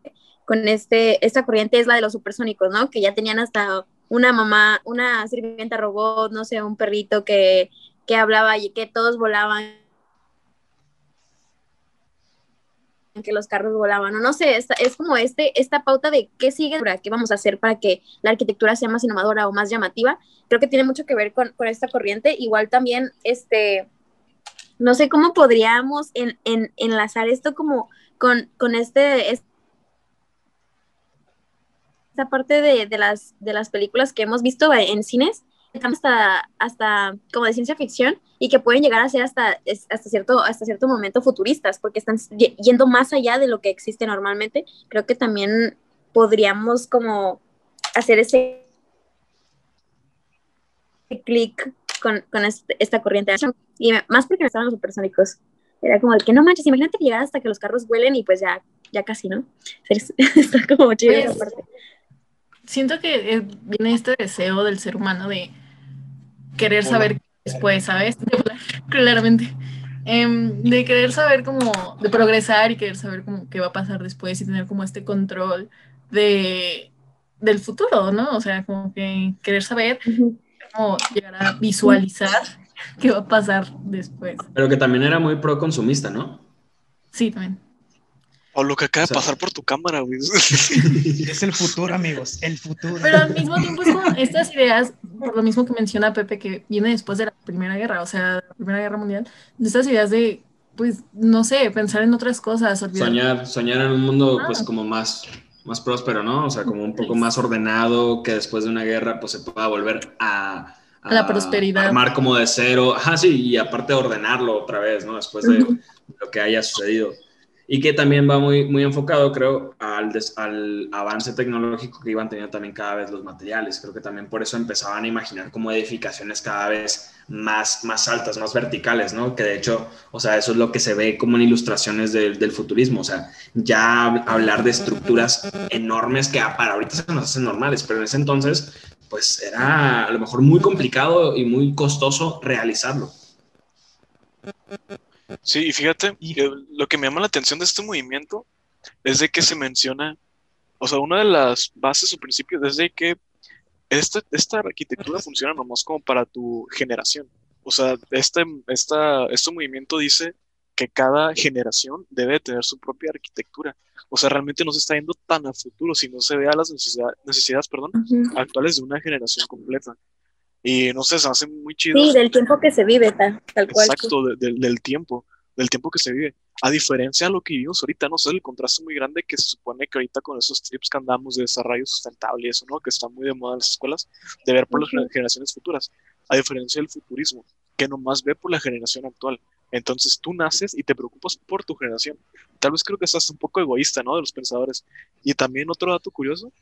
con este, esta corriente es la de los supersónicos, ¿no? Que ya tenían hasta una mamá, una sirvienta robot, no sé, un perrito que, que hablaba y que todos volaban. Que los carros volaban, o no sé, es, es como este, esta pauta de qué sigue, qué vamos a hacer para que la arquitectura sea más innovadora o más llamativa, creo que tiene mucho que ver con, con esta corriente, igual también, este, no sé cómo podríamos en, en, enlazar esto como con, con este, es- esta parte de, de, las, de las películas que hemos visto en cines, hasta, hasta como de ciencia ficción y que pueden llegar a ser hasta, hasta, cierto, hasta cierto momento futuristas, porque están yendo más allá de lo que existe normalmente. Creo que también podríamos como hacer ese clic con, con este- esta corriente de acción. Y me- más porque me estaban los supersónicos. Era como el que no manches, imagínate llegar hasta que los carros vuelen y pues ya, ya casi, ¿no? [laughs] Está como chido Pues, esa parte. Siento que eh, viene este deseo del ser humano de querer saber después, ¿sabes? De volar, [laughs] claramente. Em, de querer saber como, de progresar y querer saber como qué va a pasar después y tener como este control de, del futuro, ¿no? O sea, como que querer saber. Llegar a visualizar [laughs] qué va a pasar después. Pero que también era muy pro consumista, ¿no? Sí, también. Pablo, que acaba O sea- de pasar por tu cámara, güey. [laughs] Es el futuro, amigos. El futuro. Pero al mismo tiempo es como estas ideas, por lo mismo que menciona Pepe, que viene después de la Primera Guerra, o sea, la Primera Guerra Mundial, de estas ideas de, pues, no sé, pensar en otras cosas, olvidar. Soñar, soñar en un mundo pues Ah. como más, más próspero, ¿no? O sea, como un poco más ordenado, que después de una guerra pues se pueda volver a... A la prosperidad. Armar como de cero. Ajá, sí, y aparte ordenarlo otra vez, ¿no? Después de lo que haya sucedido. Y que también va muy, muy enfocado, creo, al, des- al avance tecnológico que iban teniendo también cada vez los materiales. Creo que también por eso empezaban a imaginar como edificaciones cada vez más, más altas, más verticales, ¿no? Que de hecho, o sea, eso es lo que se ve como en ilustraciones del, del futurismo. O sea, ya hablar de estructuras enormes que para ahorita se nos hacen normales, pero en ese entonces, pues era a lo mejor muy complicado y muy costoso realizarlo. Sí, y fíjate, lo que me llama la atención de este movimiento es de que se menciona, o sea, una de las bases o principios es de que esta, esta arquitectura funciona nomás como para tu generación. O sea, este, esta, este movimiento dice que cada generación debe tener su propia arquitectura. O sea, realmente no se está yendo tan a futuro, sino se ve a las necesidad- necesidades, perdón, actuales de una generación completa. Y no sé, se hace muy chido. Sí, del tiempo que se vive, tal, tal cual. Exacto, de- del- del tiempo, del tiempo que se vive. A diferencia de lo que vivimos ahorita, no sé, el contraste muy grande que se supone que ahorita con esos trips que andamos de desarrollo sustentable y eso, ¿no? Que está muy de moda en las escuelas, de ver por las Ujú. generaciones futuras. A diferencia del futurismo, que nomás ve por la generación actual. Entonces tú naces y te preocupas por tu generación. Tal vez creo que estás un poco egoísta, ¿no? De los pensadores. Y también otro dato curioso,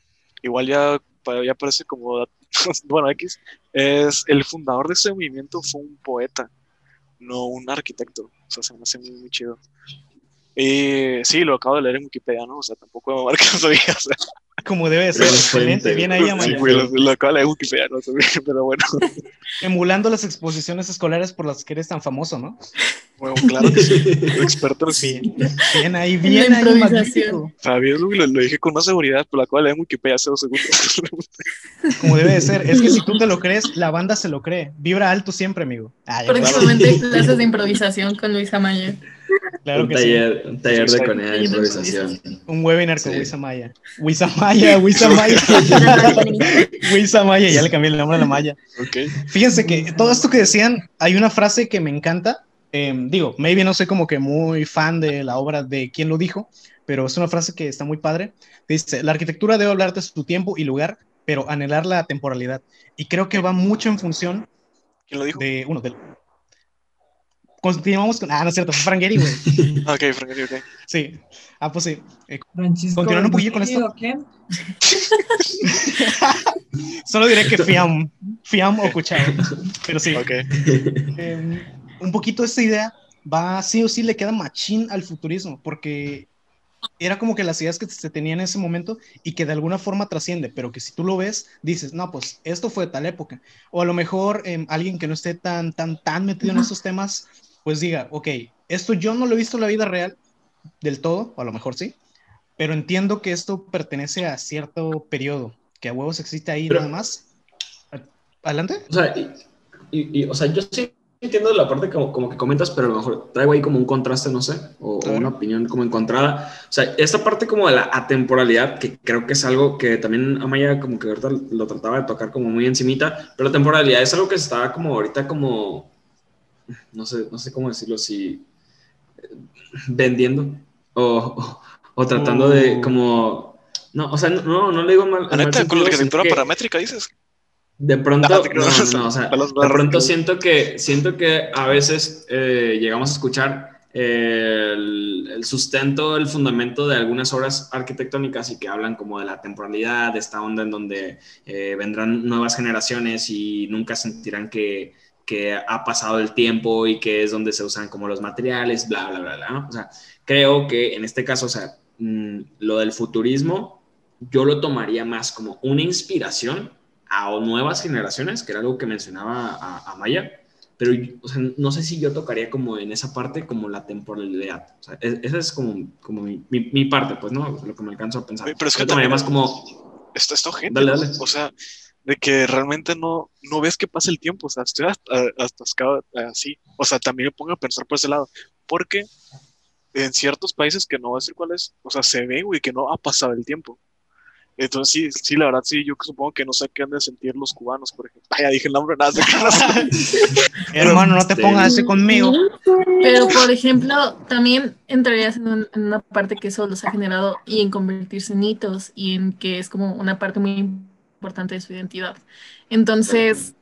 igual ya, ya parece como, [laughs] bueno, X, es el fundador de ese movimiento fue un poeta, no un arquitecto. O sea, se me hace muy, chido. Y sí, lo acabo de leer en Wikipedia, ¿no? O sea, tampoco me marca sabía, o sea, Como debe de ser. Excelente. Bien ahí, sí, Amaya. güey, lo, de leer en Wikipedia, no pero bueno, Emulando las exposiciones escolares por las que eres tan famoso, ¿no? bueno, claro que sí, [laughs] experto en sí. Bien, bien ahí, bien La ahí, improvisación. magnífico. Sabía, lo, lo dije con más seguridad, acabo de leer en Wikipedia hace dos segundos. Como debe de ser. Es que si tú te lo crees, la banda se lo cree. Vibra alto siempre, amigo. Ah, ya, Próximamente clases de improvisación con Luisa Mayer. Claro un, que sí. taller, un taller de Sí, de sí. improvisación. Un webinar con Sí. Wisamaya. Wisamaya, Wisamaya. Wisamaya, [laughs] ya le cambié el nombre a la Maya. ok, Fíjense que todo esto que decían, hay una frase que me encanta. eh, digo, maybe no soy como que muy fan de la obra de quien lo dijo, pero es una frase que está muy padre. Dice, la arquitectura debe hablar de su tiempo y lugar, pero anhelar la temporalidad. Y creo que va mucho en función ¿quién lo dijo? de, uno, del... continuamos con. Ah, no es cierto, fue Frank Gehry, güey. [laughs] Ok, Frank Gehry, ok. Sí. Ah, pues sí. Eh. Continuando un poquillo con esto. [laughs] Solo diré que Fiam, Fiam o Cuchao. Pero sí. Ok. eh, un poquito esta idea va sí o sí le queda machín al futurismo, porque era como que las ideas que se tenían en ese momento y que de alguna forma trasciende, pero que si tú lo ves, dices, no, pues esto fue de tal época. O a lo mejor eh, alguien que no esté tan, tan, tan metido en esos temas, pues diga, ok, esto yo no lo he visto en la vida real del todo, o a lo mejor sí, pero entiendo que esto pertenece a cierto periodo, que a huevos existe ahí Pero- nada más. Adelante. O sea, y, y- y, o sea, yo sí entiendo la parte como, como que comentas, pero a lo mejor traigo ahí como un contraste, no sé, o, o una opinión como encontrada. O sea, esta parte como de la atemporalidad, que creo que es algo que también Amaya como que ahorita lo trataba de tocar como muy encimita, pero la temporalidad es algo que está como ahorita como, no sé, no sé cómo decirlo, si eh, vendiendo o, o, o tratando de Oh. como... No, o sea, no, no le digo mal. Con la arquitectura paramétrica dices. de pronto, No, o sea, [laughs] de pronto siento que, siento que a veces eh, llegamos a escuchar eh, el, el sustento, el fundamento de algunas obras arquitectónicas y que hablan como de la temporalidad, de esta onda en donde eh, vendrán nuevas generaciones y nunca sentirán que, que ha pasado el tiempo y que es donde se usan como los materiales, bla, bla, bla, bla, ¿no? O sea, creo que en este caso, o sea, mm, lo del futurismo, yo lo tomaría más como una inspiración a nuevas generaciones, que era algo que mencionaba a, a Maya, pero o sea, no sé si yo tocaría como en esa parte como la temporalidad. O sea, es- esa es como, como mi, mi- mi parte, pues, ¿no? Lo que me alcanzo a pensar. Pero es que yo tomaría más como... Está, está gente, Dale, ¿no? dale. O sea, de que realmente no, no ves que pasa el tiempo. O sea, estoy hasta- atascado así. O sea, también me pongo a pensar por ese lado. Porque en ciertos países que no voy a decir cuáles, o sea, se ve, güey, que no ha pasado el tiempo. Entonces, sí, sí, la verdad, sí, yo supongo que no sé qué han de sentir los cubanos, por ejemplo. Ay, ya dije el nombre, nada, crean. [laughs] Hermano, no te Este- pongas así conmigo. Pero, por ejemplo, también entrarías en, un- en una parte que eso los ha generado y en convertirse en hitos y en que es como una parte muy importante de su identidad. Entonces,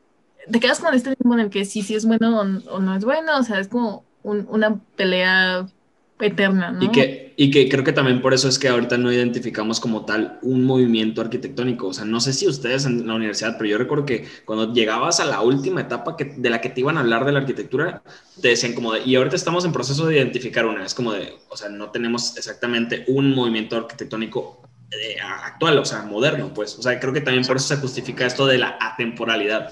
te quedas con este limbo en el que sí, sí es bueno o, o no es bueno, o sea, es como un- una pelea eterna, ¿no? Y que, y que creo que también por eso es que ahorita no identificamos como tal un movimiento arquitectónico. O sea, no sé si ustedes en la universidad, pero yo recuerdo que cuando llegabas a la última etapa que, de la que te iban a hablar de la arquitectura, te decían como de, y ahorita estamos en proceso de identificar una. Es como de, o sea, no tenemos exactamente un movimiento arquitectónico eh, actual, o sea, moderno, pues. O sea, creo que también por eso se justifica esto de la atemporalidad.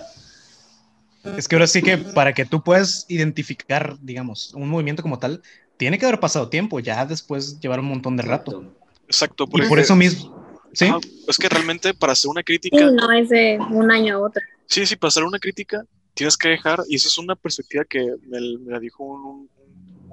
Es que ahora sí que para que tú puedas identificar, digamos, un movimiento como tal, tiene que haber pasado tiempo, ya después llevar un montón de rato. Exacto, Y porque, por eso mismo, ¿sí? ajá, es que realmente para hacer una Sí, crítica, no es de un año a otro. sí, sí, para hacer una crítica, tienes que dejar, y eso es una perspectiva que me, me la dijo un,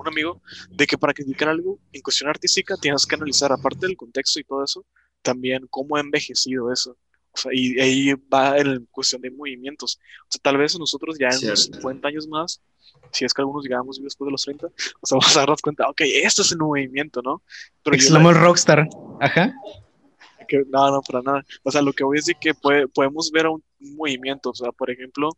un- amigo, de que para criticar algo en cuestión artística tienes que analizar, aparte del contexto y todo eso, también cómo ha envejecido eso. O sea, y ahí va en cuestión de movimientos. O sea, tal vez nosotros ya en unos Cierto. 50 años más, si es que algunos llegamos vivos después de los 30, o sea, [laughs] vamos a darnos cuenta, ok, esto es el movimiento, ¿no? Pero yo la- Exclamó el rockstar. Ajá. que no, no, para nada. O sea, lo que voy a decir que puede- podemos ver a un movimiento. O sea, por ejemplo,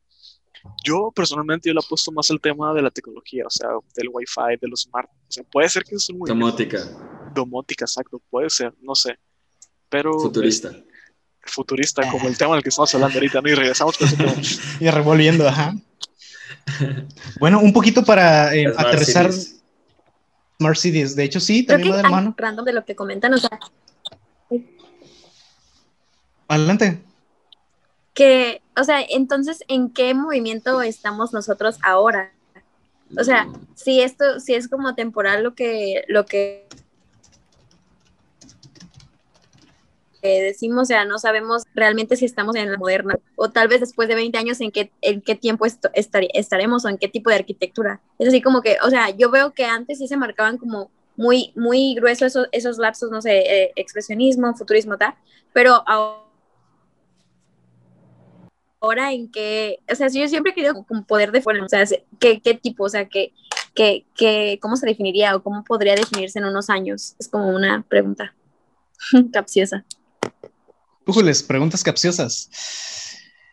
yo personalmente yo le apuesto más al tema de la tecnología, o sea, del Wi-Fi, de los smart. O sea, puede ser que es movimiento Domótica, domótica, exacto, puede ser, no sé. Pero futurista. es futurista, como el tema del que estamos hablando ahorita, ¿no? Y regresamos con ese tema. [laughs] Y revolviendo, ajá. Bueno, un poquito para eh, aterrizar Cities. De hecho, sí, Creo también que va de la mano. random de lo que comentan, o sea, Adelante. Que, o sea, entonces, ¿en qué movimiento estamos nosotros ahora? O sea, si esto, si es como temporal lo que, lo que que decimos, o sea, no sabemos realmente si estamos en la moderna o tal vez después de 20 años en qué, en qué tiempo estare- estaremos o en qué tipo de arquitectura. Es así como que, o sea, yo veo que antes sí se marcaban como muy, muy gruesos esos, esos lapsos, no sé, eh, expresionismo, futurismo, tal, pero ahora ahora en qué, o sea, yo siempre he querido con poder de fuera, o sea, ¿qué, qué tipo, o sea, qué, qué, qué, cómo se definiría o cómo podría definirse en unos años? Es como una pregunta [laughs] capciosa. Újules, preguntas capciosas.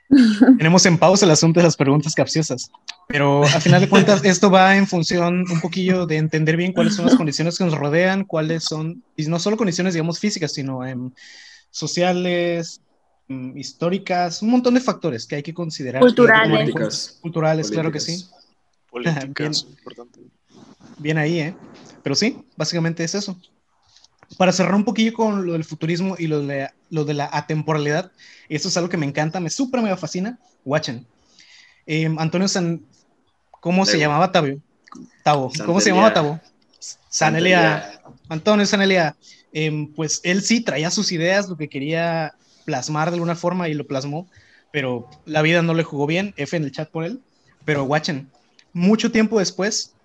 [laughs] Tenemos en pausa el asunto de las preguntas capciosas. Pero a final de cuentas, esto va en función un poquillo de entender bien cuáles son las condiciones que nos rodean, cuáles son, y no solo condiciones, digamos, físicas, sino em, sociales, históricas, un montón de factores que hay que considerar. Culturales. Políticas. Culturales, claro que sí. Políticas. [laughs] Políticas, importante. Bien ahí, ¿eh? Pero sí, básicamente es eso. Para cerrar un poquillo con lo del futurismo y lo de la, lo de la atemporalidad, esto es algo que me encanta, me súper me fascina. Watchen. Em, Antonio San... ¿Cómo se llamaba Tavo? Tavo. ¿Cómo se llamaba Tavo? Sanelia. Antonio Sanelia. em, pues él sí traía sus ideas, lo que quería plasmar de alguna forma y lo plasmó, pero la vida no le jugó bien. F en el chat por él. Pero Watchen. Mucho tiempo después,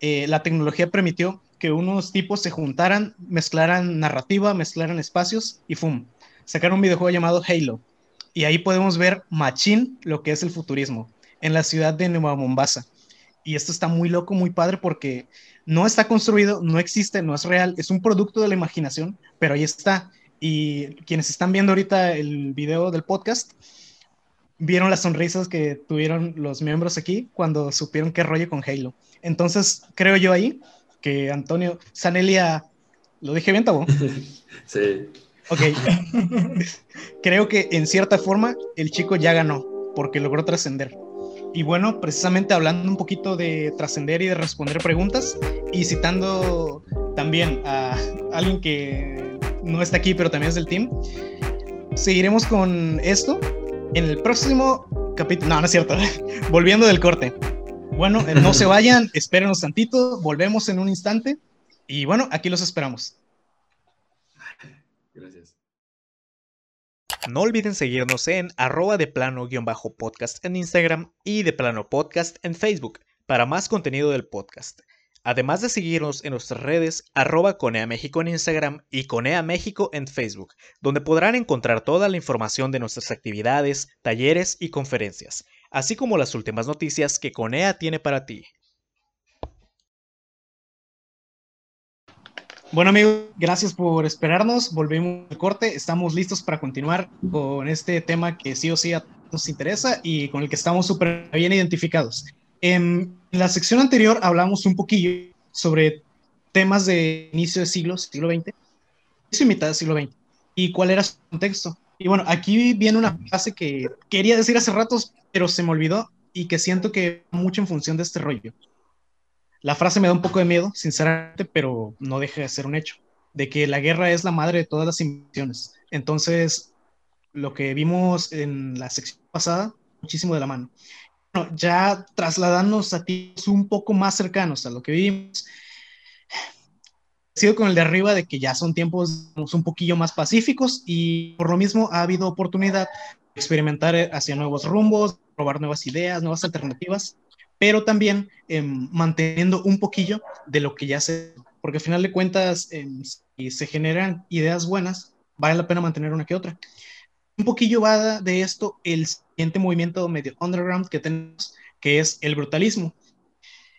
eh, la tecnología permitió que unos tipos se juntaran, mezclaran narrativa, mezclaran espacios y ¡fum! Sacaron un videojuego llamado Halo. Y ahí podemos ver machín lo que es el futurismo en la ciudad de Nueva Mombasa. Y esto está muy loco, muy padre porque no está construido, no existe, no es real, es un producto de la imaginación, pero ahí está. Y quienes están viendo ahorita el video del podcast, vieron las sonrisas que tuvieron los miembros aquí cuando supieron qué rollo con Halo. Entonces, creo yo ahí que Antonio Sanelia, ¿lo dije bien, Tabo? [laughs] Sí. Ok. [laughs] creo que en cierta forma el chico ya ganó porque logró trascender. Y bueno, precisamente hablando un poquito de trascender y de responder preguntas y citando también a alguien que no está aquí, pero también es del team, seguiremos con esto en el próximo capítulo. No, no es cierto. [laughs] Volviendo del corte. Bueno, eh, no se [laughs] vayan, espérenos tantito, volvemos en un instante y bueno, aquí los esperamos. Gracias. No olviden seguirnos en arroba de plano-podcast en Instagram y de plano podcast en Facebook para más contenido del podcast. Además de seguirnos en nuestras redes arroba Conea México en Instagram y Conea México en Facebook, donde podrán encontrar toda la información de nuestras actividades, talleres y conferencias, así como las últimas noticias que Conea tiene para ti. Bueno amigos, gracias por esperarnos. Volvemos al corte. Estamos listos para continuar con este tema que sí o sí nos interesa y con el que estamos súper bien identificados. En la sección anterior hablamos un poquillo sobre temas de inicio de siglo, siglo XX, y mitad del siglo XX, y cuál era su contexto. Y bueno, aquí viene una frase que quería decir hace ratos, pero se me olvidó y que siento que mucho en función de este rollo. La frase me da un poco de miedo, sinceramente, pero no deja de ser un hecho, de que la guerra es la madre de todas las invenciones. Entonces, lo que vimos en la sección pasada, muchísimo de la mano. Ya trasladándonos a ti un poco más cercanos a lo que vivimos, sido con el de arriba de que ya son tiempos un poquillo más pacíficos y por lo mismo ha habido oportunidad de experimentar hacia nuevos rumbos, probar nuevas ideas, nuevas alternativas pero también eh, manteniendo un poquillo de lo que ya se, porque al final de cuentas, eh, si se generan ideas buenas, vale la pena mantener una que otra. Un poquillo va de esto el siguiente movimiento medio underground que tenemos, que es el brutalismo.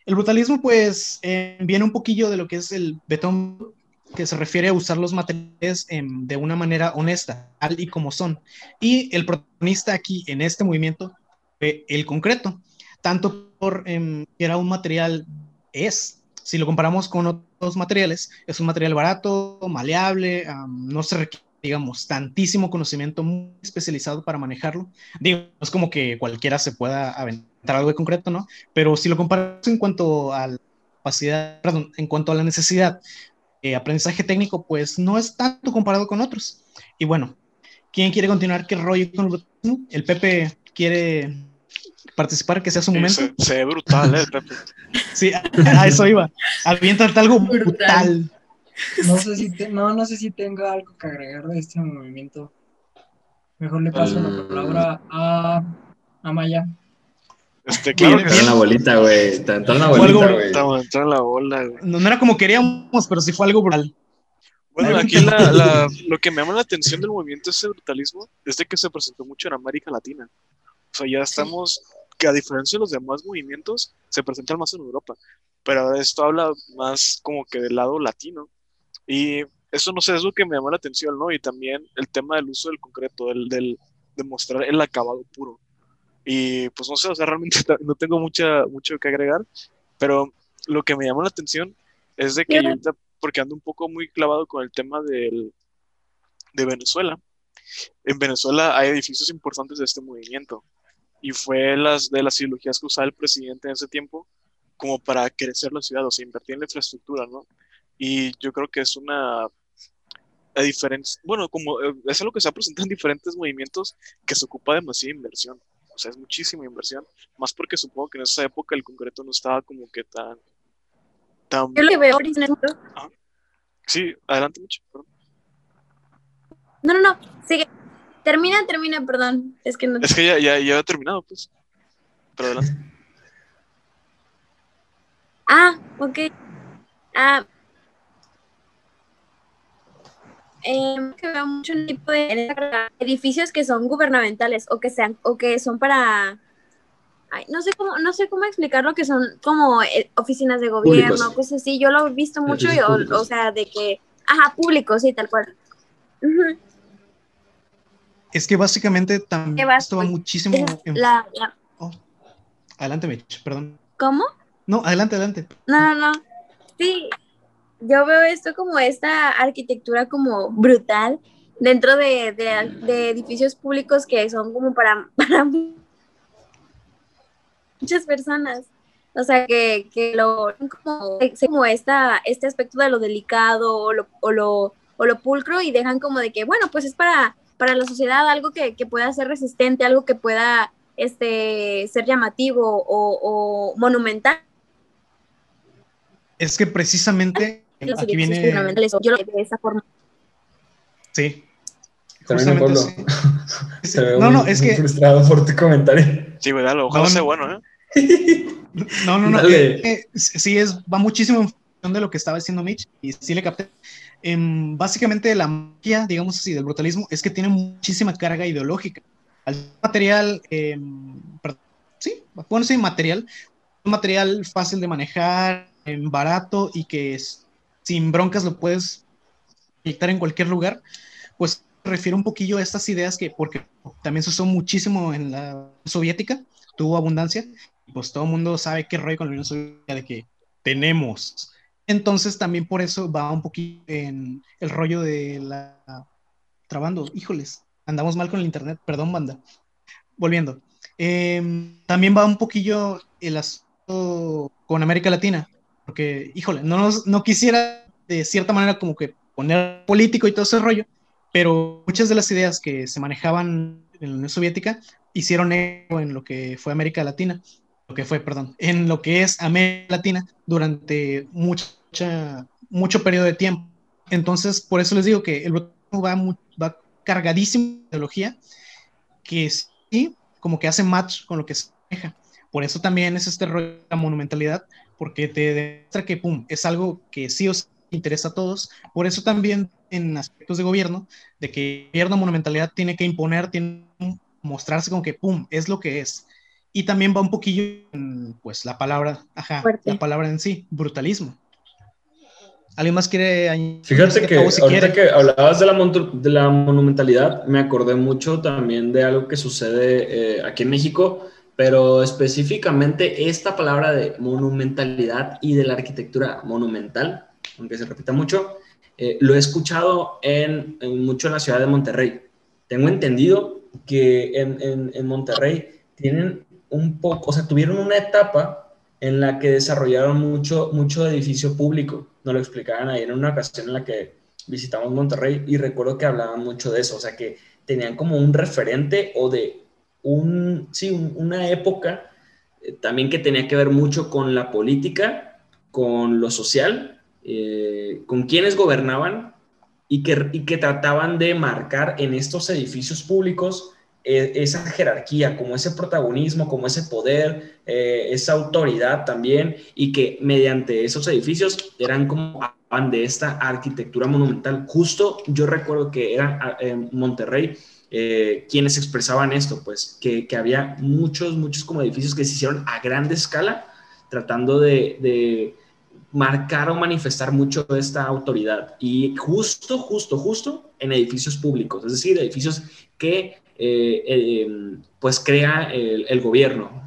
El brutalismo, pues, eh, viene un poquillo de lo que es el betón, que se refiere a usar los materiales de una manera honesta, tal y como son. Y el protagonista aquí en este movimiento fue el concreto tanto por eh, que era un material, es, si lo comparamos con otros materiales, es un material barato, maleable, no se requiere, digamos, tantísimo conocimiento muy especializado para manejarlo. Digo, no es como que cualquiera se pueda aventar algo de concreto, ¿no? Pero si lo comparamos en cuanto a la capacidad, perdón, en cuanto a la necesidad de aprendizaje técnico, pues no es tanto comparado con otros. Y bueno, ¿quién quiere continuar? ¿Qué rollo con el? El Pepe quiere participar, que sea su momento. Se, se ve brutal, ¿eh, Pepe? [laughs] Sí, a eso iba. Aviéntate algo brutal. Brutal. No [laughs] sé si te- no, no sé si tenga algo que agregar de este movimiento. Mejor le paso la palabra a, a Maya. Este, claro que Entró sí. una bolita, güey. Entró Fue algo- bolita, güey. Estamos entrando en la bola, güey. No, no era como queríamos, pero sí fue algo brutal. Bueno, aquí la, la- lo que me llama la atención del movimiento ese brutalismo es de que se presentó mucho en América Latina. O sea, ya estamos, que a diferencia de los demás movimientos, se presentan más en Europa. Pero esto habla más como que del lado latino. Y eso, no sé, es lo que me llamó la atención, ¿no? Y también el tema del uso del concreto, del, del de mostrar el acabado puro. Y pues no sé, o sea, realmente [laughs] no tengo mucha, mucho que agregar, pero lo que me llamó la atención es de que yo ahorita, porque ando un poco muy clavado con el tema del, de Venezuela. En Venezuela hay edificios importantes de este movimiento y fue las de las ideologías que usaba el presidente en ese tiempo como para crecer la ciudad, o sea, invertir en la infraestructura, ¿no? Y yo creo que es una diferencia, bueno, como eh, es algo que se ha presentado en diferentes movimientos que se ocupa demasiada inversión, o sea, es muchísima inversión, más porque supongo que en esa época el concreto no estaba como que tan... tan... Yo lo que veo Sí, adelante, mucho, perdón. No, no, no, sigue. Termina, termina, perdón. Es que no. Es que ya, ya, ya he terminado, pues. Pero adelante. [laughs] Ah, ok. Ah. Eh, que veo mucho tipo de edificios que son gubernamentales o que sean o que son para Ay, no sé cómo no sé cómo explicarlo que son como eh, oficinas de gobierno públicos. cosas así yo lo he visto mucho y, o, o, sea de que ajá públicos sí tal cual uh -huh. Es que básicamente también esto va muchísimo. En... La, la... Oh. Adelante, Mitch, perdón. ¿Cómo? No, adelante, adelante. No, no, no. Sí, yo veo esto como esta arquitectura como brutal dentro de, de, edificios públicos que son como para, [laughs] para muchas personas. O sea, que, que lo como, como esta, este aspecto de lo delicado o lo, o, lo, pulcro y dejan como de que, bueno, pues es para para la sociedad algo que, que, pueda ser resistente, algo que pueda este, ser llamativo o monumental. Es que precisamente Los aquí viene... Yo lo veo de esa forma. Sí. También Pablo. Sí. [laughs] Se ve No, muy, no, es muy que- frustrado por tu comentario. Sí, ¿verdad? Ojalá No, sea no. bueno, ¿eh? [laughs] No, no, no. Eh, eh, sí, es, va muchísimo en función de lo que estaba diciendo Mitch y sí le capté. Em, básicamente la magia, digamos así, del brutalismo es que tiene muchísima carga ideológica. Al ser material, em, perdón, sí, bueno, sí, material, un material fácil de manejar, em, barato y que es- sin broncas lo puedes proyectar en cualquier lugar, pues refiere un poquillo a estas ideas que, porque también se usó muchísimo en la soviética, tuvo abundancia, y pues todo el mundo sabe qué rollo con la Unión Soviética de que tenemos. Entonces también por eso va un poquito en el rollo de la... Trabando, híjoles, andamos mal con el internet, perdón banda. Volviendo. Em, también va un poquillo el asunto con América Latina, porque, híjole, no, no quisiera de cierta manera como que poner político y todo ese rollo, pero muchas de las ideas que se manejaban en la Unión Soviética hicieron eco en lo que fue América Latina, lo que fue, perdón, en lo que es América Latina durante mucha, mucho periodo de tiempo. Entonces, por eso les digo que el brutalismo va, va cargadísimo de ideología, que sí, como que hace match con lo que se maneja. Por eso también es este rollo de la monumentalidad, porque te demuestra que, pum, es algo que sí os interesa a todos. Por eso también en aspectos de gobierno, de que el gobierno monumentalidad tiene que imponer, tiene que mostrarse como que, pum, es lo que es. Y también va un poquillo en, pues, la palabra, ajá, Fuerte. la palabra en sí, brutalismo. ¿Alguien más quiere añadir? Fíjate que si ahorita quiere. que hablabas de la, de la monumentalidad, me acordé mucho también de algo que sucede eh, aquí en México, pero específicamente esta palabra de monumentalidad y de la arquitectura monumental, aunque se repita mucho, eh, lo he escuchado en, mucho en la ciudad de Monterrey. Tengo entendido que en, en- en Monterrey tienen un poco, o sea, tuvieron una etapa en la que desarrollaron mucho, mucho edificio público. Nos lo explicaban ahí en una ocasión en la que visitamos Monterrey y recuerdo que hablaban mucho de eso, o sea, que tenían como un referente o de un, sí, un- una época eh, también que tenía que ver mucho con la política, con lo social, eh, con quienes gobernaban y que, y que trataban de marcar en estos edificios públicos eh, esa jerarquía, como ese protagonismo, como ese poder, esa autoridad también, y que mediante esos edificios eran como de esta arquitectura monumental. Justo yo recuerdo que era en Monterrey eh, quienes expresaban esto, pues que, había muchos, muchos como edificios que se hicieron a grande escala, tratando de, marcar o manifestar mucho esta autoridad. Y justo, justo, justo en edificios públicos, es decir, edificios que eh, eh, pues crea el, el gobierno.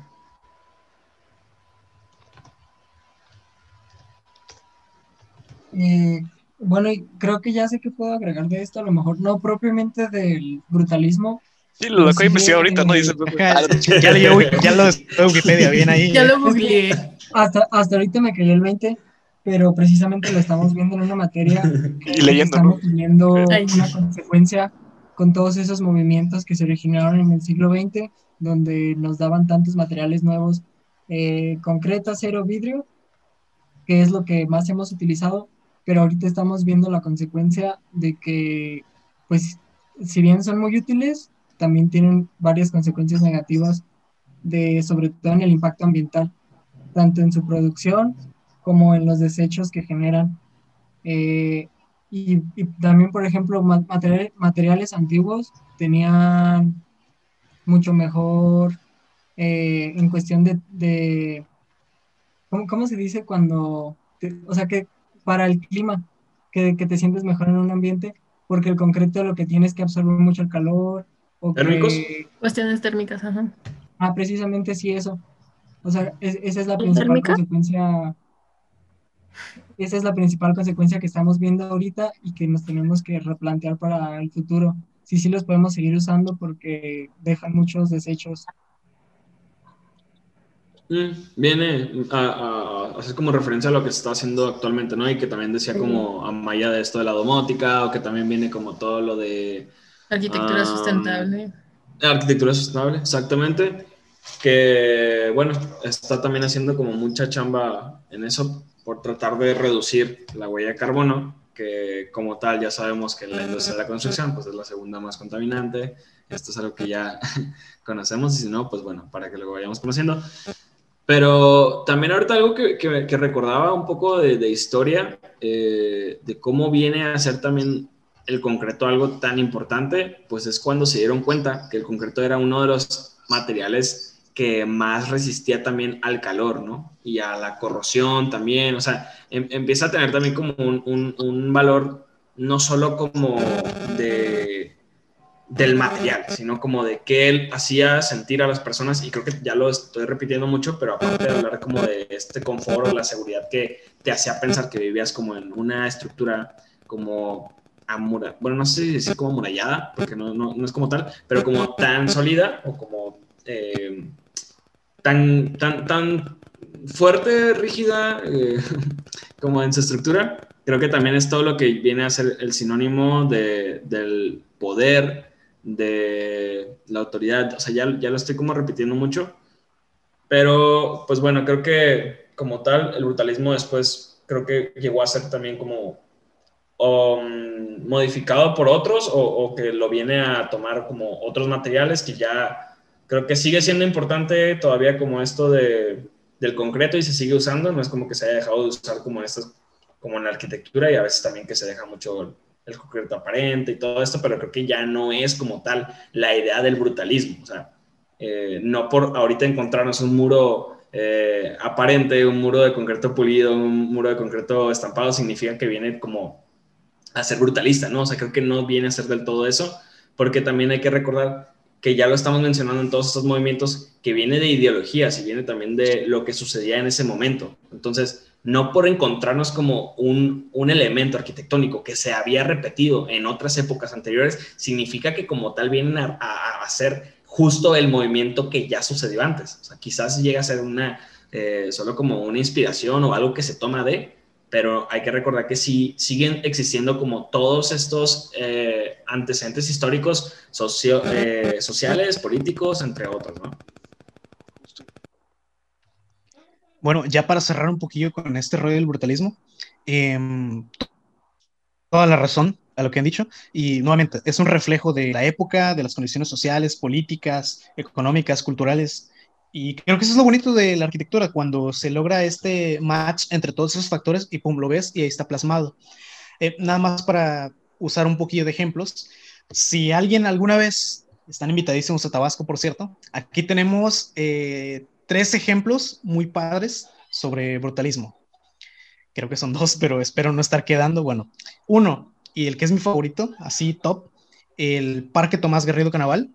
Bueno, y creo que ya sé que puedo agregar de esto, a lo mejor no propiamente del brutalismo. Sí, lo que Sí, investigué ahorita, ¿no? Dice, Ajá, ya, leyó, ya lo [laughs] Wikipedia, bien ahí. Ya lo googleé. Hasta, hasta ahorita me cayó el 20, pero precisamente lo estamos viendo en una materia [laughs] Y leyendo, estamos teniendo Ay. una consecuencia con todos esos movimientos que se originaron en el siglo XX, donde nos daban tantos materiales nuevos, eh, concreto, acero, vidrio, que es lo que más hemos utilizado, pero ahorita estamos viendo la consecuencia de que, pues, si bien son muy útiles, también tienen varias consecuencias negativas, de, sobre todo en el impacto ambiental, tanto en su producción como en los desechos que generan. Eh, y, también, por ejemplo, ma- material- materiales antiguos tenían mucho mejor eh, en cuestión de, de ¿cómo, cómo se dice cuando, o sea, que para el clima, que, que te sientes mejor en un ambiente, porque el concreto lo que tiene es que absorbe mucho el calor, o ¿Térmicos? que, Cuestiones térmicas, ajá. ah, precisamente sí eso. O sea, es- esa es la ¿Y principal térmica? consecuencia, esa es la principal consecuencia que estamos viendo ahorita y que nos tenemos que replantear para el futuro. Sí, sí los podemos seguir usando porque dejan muchos desechos. Mm, viene a, a- a hacer como referencia a lo que se está haciendo actualmente, ¿no? Y que también decía como Amaya de esto de la domótica, o que también viene como todo lo de Arquitectura sustentable. arquitectura sustentable, exactamente. Que, bueno, está también haciendo como mucha chamba en eso por tratar de reducir la huella de carbono, que como tal ya sabemos que la industria de la construcción pues es la segunda más contaminante. Esto es algo que ya [laughs] conocemos y si no, pues bueno, para que lo vayamos conociendo. Pero también ahorita algo que, recordaba un poco de, historia, eh, de cómo viene a ser también el concreto algo tan importante, pues es cuando se dieron cuenta que el concreto era uno de los materiales que más resistía también al calor, ¿no? Y a la corrosión también, o sea, em- empieza a tener también como un, un- un valor no solo como de del material, sino como de qué él hacía sentir a las personas, y creo que ya lo estoy repitiendo mucho, pero aparte de hablar como de este confort o la seguridad que te hacía pensar que vivías como en una estructura como amura, bueno, no sé si decir como amurallada, porque no, no, no es como tal, pero como tan sólida o como eh, tan, tan, tan fuerte, rígida, eh, [laughs] como en su estructura, creo que también es todo lo que viene a ser el sinónimo de, del poder, de la autoridad, o sea, ya, ya lo estoy como repitiendo mucho, pero pues bueno, creo que como tal, el brutalismo después creo que llegó a ser también como um, modificado por otros o, que lo viene a tomar como otros materiales que ya creo que sigue siendo importante todavía como esto de, del concreto y se sigue usando, no es como que se haya dejado de usar como estas, como en la arquitectura y a veces también que se deja mucho el concreto aparente y todo esto, pero creo que ya no es como tal la idea del brutalismo, o sea, eh, no por ahorita encontrarnos un muro eh, aparente, un muro de concreto pulido, un muro de concreto estampado, significa que viene como a ser brutalista, ¿no? O sea, creo que no viene a ser del todo eso, porque también hay que recordar que ya lo estamos mencionando en todos estos movimientos, que viene de ideologías y viene también de lo que sucedía en ese momento. Entonces, no por encontrarnos como un, un, elemento arquitectónico que se había repetido en otras épocas anteriores, significa que como tal vienen a, ser justo el movimiento que ya sucedió antes. O sea, quizás llega a ser una, eh, solo como una inspiración o algo que se toma de, pero hay que recordar que sí siguen existiendo como todos estos eh, antecedentes históricos socio, eh, sociales, políticos, entre otros, ¿no? Bueno, ya para cerrar un poquillo con este rollo del brutalismo, eh, toda la razón a lo que han dicho, y nuevamente es un reflejo de la época, de las condiciones sociales, políticas, económicas, culturales, y creo que eso es lo bonito de la arquitectura, cuando se logra este match entre todos esos factores y pum, lo ves y ahí está plasmado. Eh, nada más para usar un poquillo de ejemplos, si alguien alguna vez, están invitadísimos a Tabasco, por cierto, aquí tenemos eh, tres ejemplos muy padres sobre brutalismo. Creo que son dos, pero espero no estar quedando. Bueno, uno, y el que es mi favorito, así top, el Parque Tomás Garrido Canaval.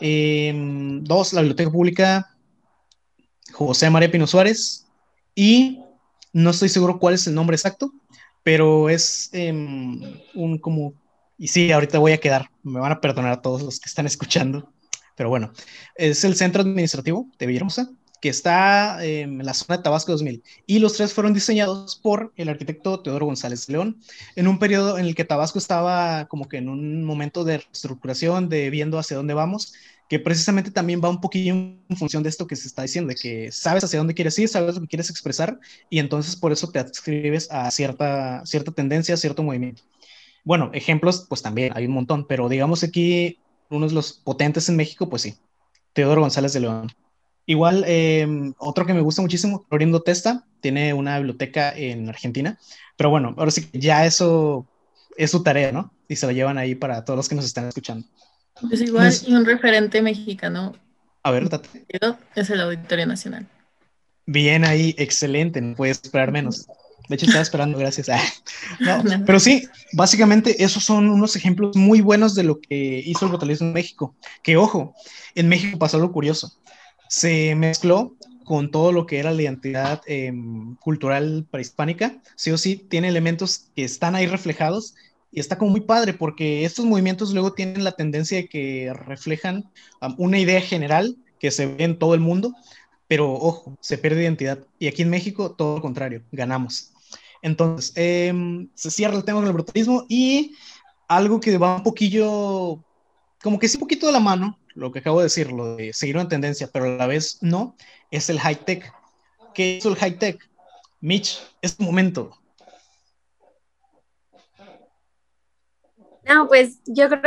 Em, dos, la Biblioteca Pública José María Pino Suárez. Y no estoy seguro cuál es el nombre exacto, pero es em, un como... Y sí, ahorita voy a quedar, me van a perdonar a todos los que están escuchando, pero bueno, es el Centro Administrativo de Villahermosa que está en la zona de Tabasco 2000. Y los tres fueron diseñados por el arquitecto Teodoro González León, en un periodo en el que Tabasco estaba como que en un momento de reestructuración, de viendo hacia dónde vamos, que precisamente también va un poquillo en función de esto que se está diciendo, de que sabes hacia dónde quieres ir, sabes lo que quieres expresar, y entonces por eso te adscribes a cierta, cierta tendencia, cierto movimiento. Bueno, ejemplos, pues también hay un montón, pero digamos aquí, uno de los potentes en México, pues sí, Teodoro González de León. Igual, em, otro que me gusta muchísimo, Florindo Testa, tiene una biblioteca en Argentina, pero bueno, ahora sí que ya eso es su tarea, ¿no? Y se lo llevan ahí para todos los que nos están escuchando. Es igual, y un referente mexicano. A ver, date. Es el Auditorio Nacional. Bien ahí, excelente, no puedes esperar menos. De hecho, estaba esperando, gracias. Ah, [laughs] pero sí, básicamente esos son unos ejemplos muy buenos de lo que hizo el brutalismo en México. Que ojo, en México pasó algo curioso se mezcló con todo lo que era la identidad em, cultural prehispánica, sí o sí, tiene elementos que están ahí reflejados y está como muy padre porque estos movimientos luego tienen la tendencia de que reflejan una idea general que se ve en todo el mundo, pero ojo, se pierde identidad. Y aquí en México, todo lo contrario, ganamos. Entonces, em, se cierra el tema del brutalismo y algo que va un poquillo, como que sí, un poquito de la mano, lo que acabo de decir, lo de seguir una tendencia, pero a la vez no, es el high tech. ¿Qué es el high tech? Mitch, es tu momento. No, pues yo creo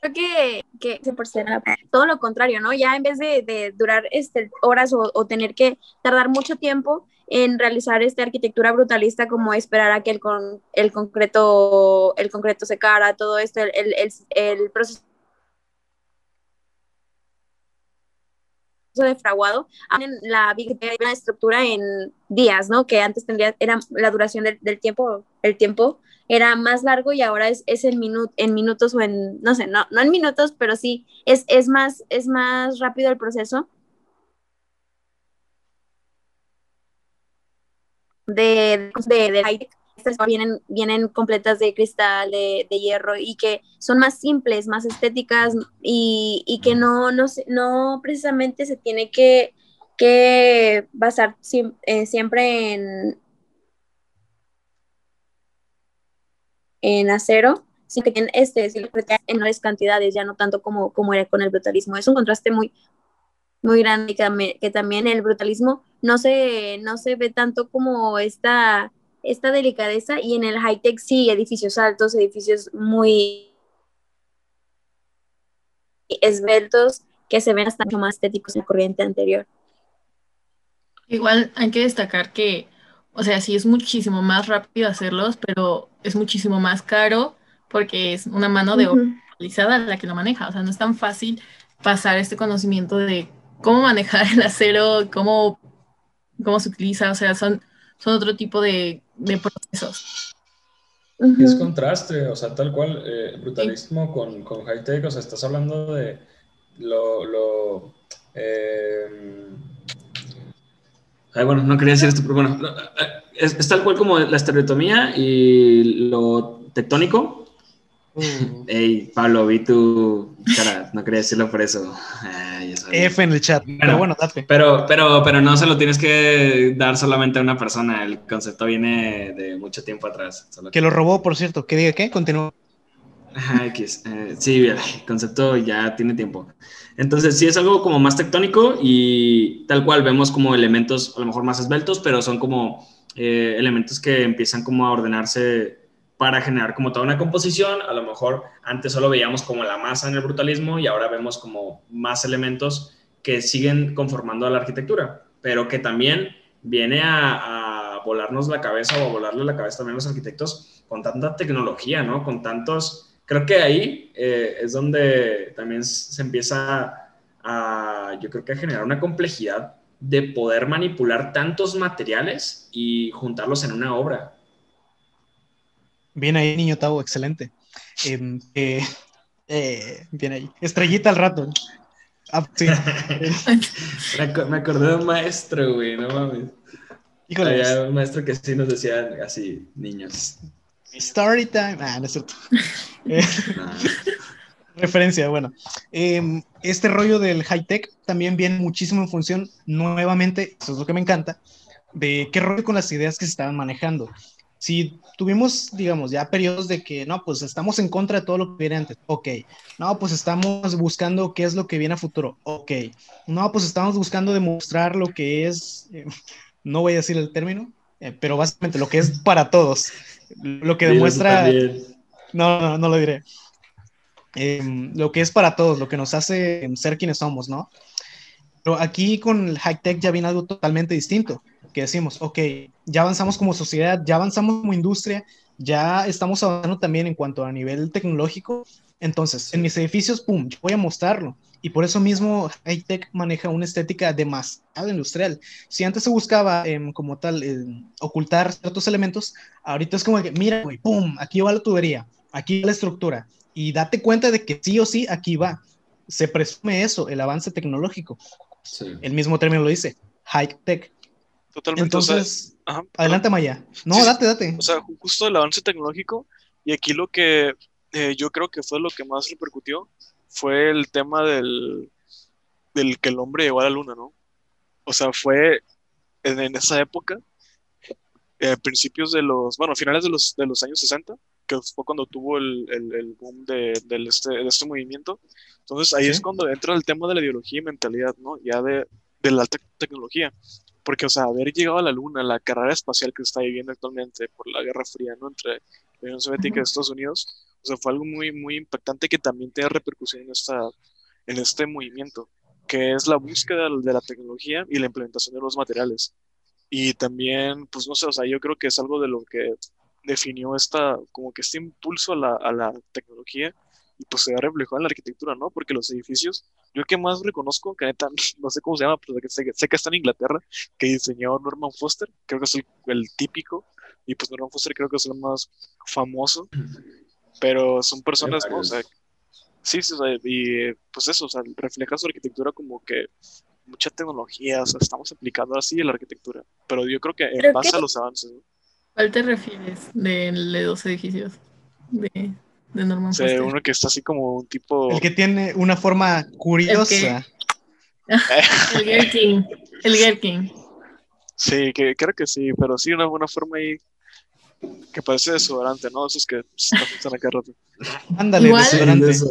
creo que, que todo lo contrario, ¿no? Ya en vez de, durar este, horas o, o, tener que tardar mucho tiempo en realizar esta arquitectura brutalista como esperar a que el, con, el, concreto, el concreto secara, todo esto, el, el, el proceso de fraguado, la, la estructura en días, ¿no? Que antes tendría, era la duración del, del tiempo, el tiempo era más largo y ahora es, es en, en minutos o en, no sé, no, no en minutos, pero sí, es, es, más, es más rápido el proceso. De, de, de estas vienen, vienen completas de cristal, de, de, hierro y que son más simples, más estéticas y, y que no, no, no precisamente se tiene que, que basar eh, siempre en, en acero, sino que tienen este, en menores cantidades, ya no tanto como, como era con el brutalismo. Es un contraste muy, muy grande que, también el brutalismo no se, no se ve tanto como esta, esta delicadeza y en el high-tech sí, edificios altos, edificios muy esbeltos que se ven hasta mucho más estéticos en la corriente anterior. Igual hay que destacar que o sea, sí es muchísimo más rápido hacerlos, pero es muchísimo más caro porque es una mano de obra la que lo maneja. O sea, no es tan fácil pasar este conocimiento de cómo manejar el acero, cómo, cómo se utiliza. O sea, son, son otro tipo de, procesos. Es contraste, o sea, tal cual, eh, brutalismo con, con high-tech, o sea, estás hablando de lo, lo eh, bueno, no quería decir esto, pero bueno, es, tal cual como la estereotomía y lo tectónico. Mm. Ey, Pablo, vi tu cara, no quería decirlo por eso. F en el chat, pero bueno, date. Pero, pero, pero no se lo tienes que dar solamente a una persona, el concepto viene de mucho tiempo atrás. Que lo robó, por cierto, que diga qué, continúa. Eh, sí, el concepto ya tiene tiempo. Entonces, sí es algo como más tectónico y tal cual vemos como elementos a lo mejor más esbeltos, pero son como eh, elementos que empiezan como a ordenarse para generar como toda una composición. A lo mejor antes solo veíamos como la masa en el brutalismo y ahora vemos como más elementos que siguen conformando a la arquitectura, pero que también viene a, a volarnos la cabeza o a volarle la cabeza también a los arquitectos con tanta tecnología, ¿no? Con tantos creo que ahí eh, es donde también se empieza a, yo creo que a generar una complejidad de poder manipular tantos materiales y juntarlos en una obra. Bien ahí, niño Tavo, excelente. em, eh, eh, bien ahí, estrellita al rato. Ah, sí. [laughs] me, ac- me acordé de un maestro, güey, no mames. Híjole, Había un maestro que sí nos decía así, niños. Story time. Ah, no es cierto. [laughs] Eh, Nah. referencia, bueno. Em, este rollo del high tech también viene muchísimo en función, nuevamente, eso es lo que me encanta, de qué rollo con las ideas que se estaban manejando. Si tuvimos, digamos, ya periodos de que, no, pues estamos en contra de todo lo que viene antes, ok. No, pues estamos buscando qué es lo que viene a futuro, ok. No, pues estamos buscando demostrar lo que es, eh, [laughs] no voy a decir el término, eh, pero básicamente lo que es para todos. Lo que demuestra... No, no, no lo diré. Em, lo que es para todos, lo que nos hace ser quienes somos, ¿no? Pero aquí con el high tech ya viene algo totalmente distinto, que decimos, ok, ya avanzamos como sociedad, ya avanzamos como industria, ya estamos avanzando también en cuanto a nivel tecnológico. Entonces, en mis edificios, pum, yo voy a mostrarlo. Y por eso mismo high tech maneja una estética demasiado industrial. Si antes se buscaba em, como tal em, ocultar ciertos elementos, ahorita es como que, mira, güey, pum, aquí va la tubería, aquí va la estructura. Y date cuenta de que sí o sí aquí va. Se presume eso, el avance tecnológico. Sí. El mismo término lo dice, high tech. Totalmente. o sea, Entonces, ajá, adelante Maya. No, Sí, date, date. O sea, ju- justo el avance tecnológico, y aquí lo que eh, yo creo que fue lo que más repercutió fue el tema del, del que el hombre llegó a la luna, ¿no? O sea, fue en, en esa época, eh, principios de los, bueno, finales de los, de los años 60, que fue cuando tuvo el, el, el boom de, del este, de este movimiento. Entonces ahí Sí. es cuando entra el tema de la ideología y mentalidad, ¿no? Ya de, de la alta tecnología. Porque, o sea, haber llegado a la Luna, la carrera espacial que se está viviendo actualmente por la Guerra Fría, ¿no? Entre la Unión Soviética y Estados Unidos, o sea, fue algo muy, muy impactante que también tiene repercusión en, esta, en este movimiento, que es la búsqueda de la tecnología y la implementación de los materiales. Y también, pues no sé, o sea, yo creo que es algo de lo que definió esta, como que este impulso a la, a la tecnología y pues se ha reflejado en la arquitectura, ¿no? Porque los edificios, yo que más reconozco, que neta, [laughs] no sé cómo se llama, pero sé, sé que está en Inglaterra, que diseñó Norman Foster, creo que es el, el típico, y pues Norman Foster creo que es el más famoso, pero son personas, ¿no? O sea, sí, sí, o sea, y pues eso, o sea, refleja su arquitectura como que mucha tecnología, o sea, estamos aplicando así en la arquitectura, pero yo creo que en base a los avances, ¿no? ¿Cuál te refieres de, de los edificios de, de Norman O sea, Foster? uno que está así como un tipo... El que tiene una forma curiosa. El [laughs] Gherkin. El Gherkin. Sí, que, creo que sí, pero sí, una buena forma ahí que parece desodorante, ¿no? Esos que se usan acá rato. Ándale, Igual- desodorante. Eso.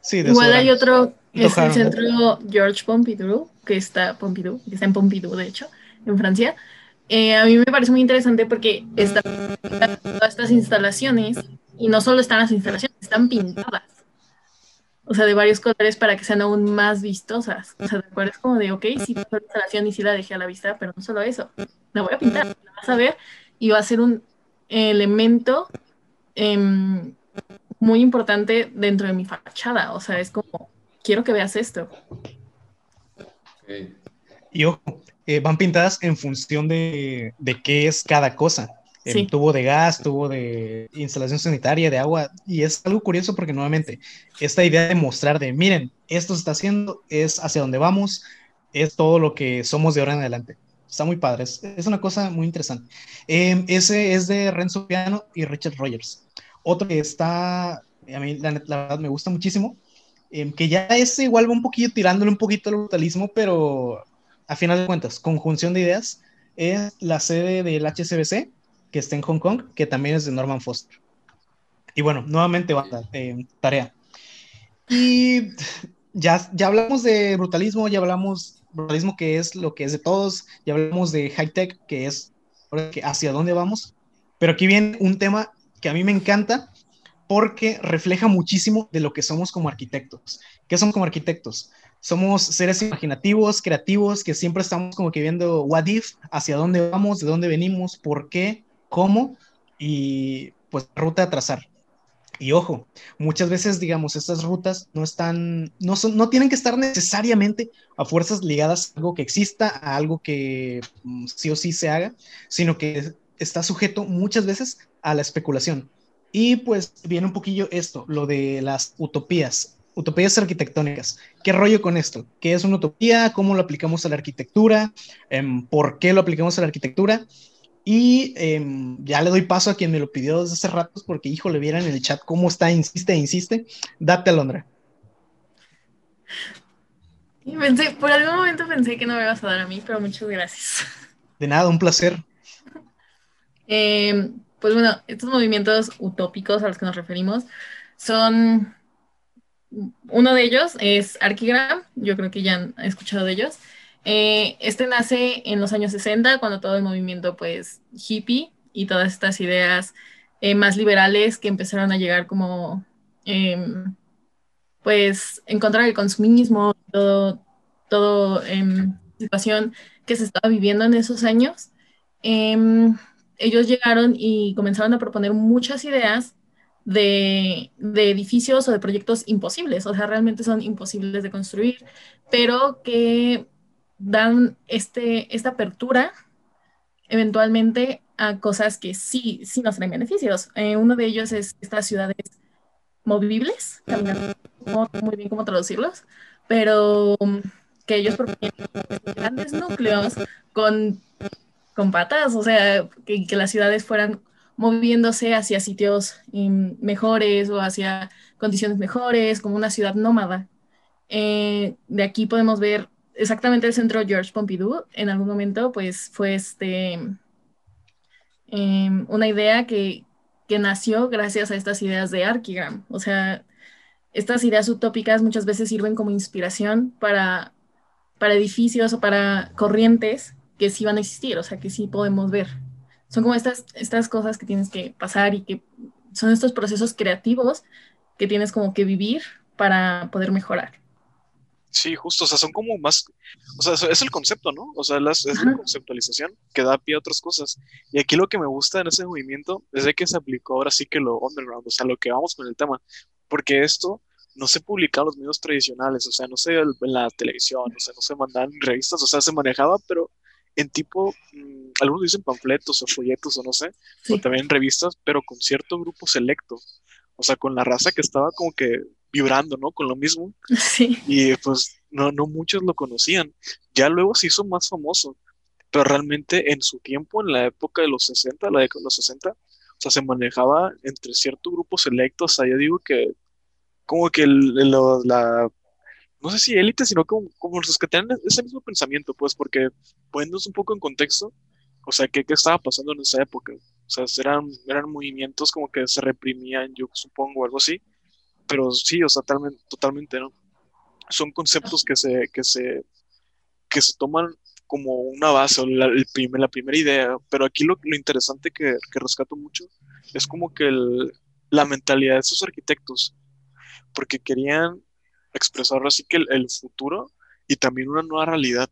Sí, Igual hay desodorante. otro, es el centro George Pompidou, que está, Pompidou, que está en Pompidou, de hecho, en Francia. Eh, a mí me parece muy interesante porque están todas estas instalaciones, y no solo están las instalaciones, están pintadas. O sea, de varios colores para que sean aún más vistosas. O sea, ¿te acuerdas como de, ok, sí, pasó la instalación y sí la dejé a la vista, pero no solo eso, la voy a pintar, la vas a ver y va a ser un elemento em, muy importante dentro de mi fachada. O sea, es como, quiero que veas esto. Y ojo, eh, van pintadas en función de, de qué es cada cosa. Sí. tubo de gas, tubo de instalación sanitaria, de agua. Y es algo curioso porque nuevamente, esta idea de mostrar de, miren, esto se está haciendo, es hacia donde vamos, es todo lo que somos de ahora en adelante. Está muy padre, es, una cosa muy interesante. Eh, ese es de Renzo Piano y Richard Rogers. Otro que está, a mí la, verdad me gusta muchísimo, eh, que ya es igual va un poquillo tirándole un poquito al brutalismo, pero a final de cuentas, conjunción de ideas, es la sede del HCBC, que está en Hong Kong, que también es de Norman Foster. Y bueno, nuevamente va eh, tarea. Y ya, ya hablamos de brutalismo, ya hablamos brutalismo que es lo que es de todos, ya hablamos de high tech, que es hacia dónde vamos, pero aquí viene un tema que a mí me encanta porque refleja muchísimo de lo que somos como arquitectos. ¿Qué somos como arquitectos? Somos seres imaginativos, creativos, que siempre estamos como que viendo what hacia dónde vamos, de dónde venimos, por qué, cómo y pues ruta a trazar. Y ojo, muchas veces, digamos, estas rutas no están, no son, no tienen que estar necesariamente a fuerzas ligadas a algo que exista, a algo que mm, sí o sí se haga, sino que está sujeto muchas veces a la especulación. Y pues viene un poquillo esto, lo de las utopías, utopías arquitectónicas. ¿Qué rollo con esto? ¿Qué es una utopía? ¿Cómo lo aplicamos a la arquitectura? Em, ¿Por qué lo aplicamos a la arquitectura? Y em, ya le doy paso a quien me lo pidió desde hace ratos, porque hijo, le vieran en el chat cómo está, insiste, insiste. Date, Alondra. Pensé, por algún momento pensé que no me ibas a dar a mí, pero muchas gracias. De nada, un placer. Em, pues bueno, estos movimientos utópicos a los que nos referimos son, uno de ellos es Archigram, yo creo que ya han escuchado de ellos. Eh, este nace en los años 60, cuando todo el movimiento pues hippie y todas estas ideas eh, más liberales que empezaron a llegar como em, pues en contra del consumismo, todo, todo em, situación que se estaba viviendo en esos años. Em, ellos llegaron y comenzaron a proponer muchas ideas de, edificios o de proyectos imposibles, o sea, realmente son imposibles de construir, pero que dan este, esta apertura eventualmente a cosas que sí, sí nos traen beneficios. Eh, uno de ellos es estas ciudades movibles, no muy bien cómo traducirlos, pero que ellos proponen grandes núcleos con con patas, o sea, que, las ciudades fueran moviéndose hacia sitios em, mejores o hacia condiciones mejores, como una ciudad nómada. Eh, de aquí podemos ver exactamente el centro George Pompidou. En algún momento, pues fue este, em, una idea que, que nació gracias a estas ideas de Archigram. O sea, estas ideas utópicas muchas veces sirven como inspiración para, para edificios o para corrientes que sí van a existir, o sea, que sí podemos ver. Son como estas, estas cosas que tienes que pasar y que son estos procesos creativos que tienes como que vivir para poder mejorar. Sí, justo, o sea, son como más, o sea, es el concepto, ¿no? O sea, es la conceptualización que da pie a otras cosas. Y aquí lo que me gusta en ese movimiento es de que se aplicó ahora sí que lo underground, o sea, lo que vamos con el tema, porque esto no se publicaba en los medios tradicionales, o sea, no se en la televisión, o sea, no se mandaban revistas, o sea, se manejaba, pero en tipo, mm, algunos dicen panfletos o folletos o no sé, o también revistas, pero con cierto grupo selecto, o sea, con la raza que estaba como que vibrando, ¿no? Con lo mismo. Sí. Y pues no, no muchos lo conocían. Ya luego se hizo más famoso, pero realmente en su tiempo, en la época de los 60, la década de los 60, o sea, se manejaba entre cierto grupo selecto, o sea, yo digo que como que la no sé si élite, sino como, como los que tienen ese mismo pensamiento, pues, porque poniéndonos un poco en contexto, o sea, ¿qué, qué estaba pasando en esa época? O sea, eran, eran movimientos como que se reprimían, yo supongo, algo así, pero sí, o sea, totalmente, totalmente no. Son conceptos que se, que se, que se toman como una base, la, el la primera idea, pero aquí lo, lo interesante que, que, rescato mucho es como que el, la mentalidad de esos arquitectos, porque querían expresar así que el, futuro y también una nueva realidad.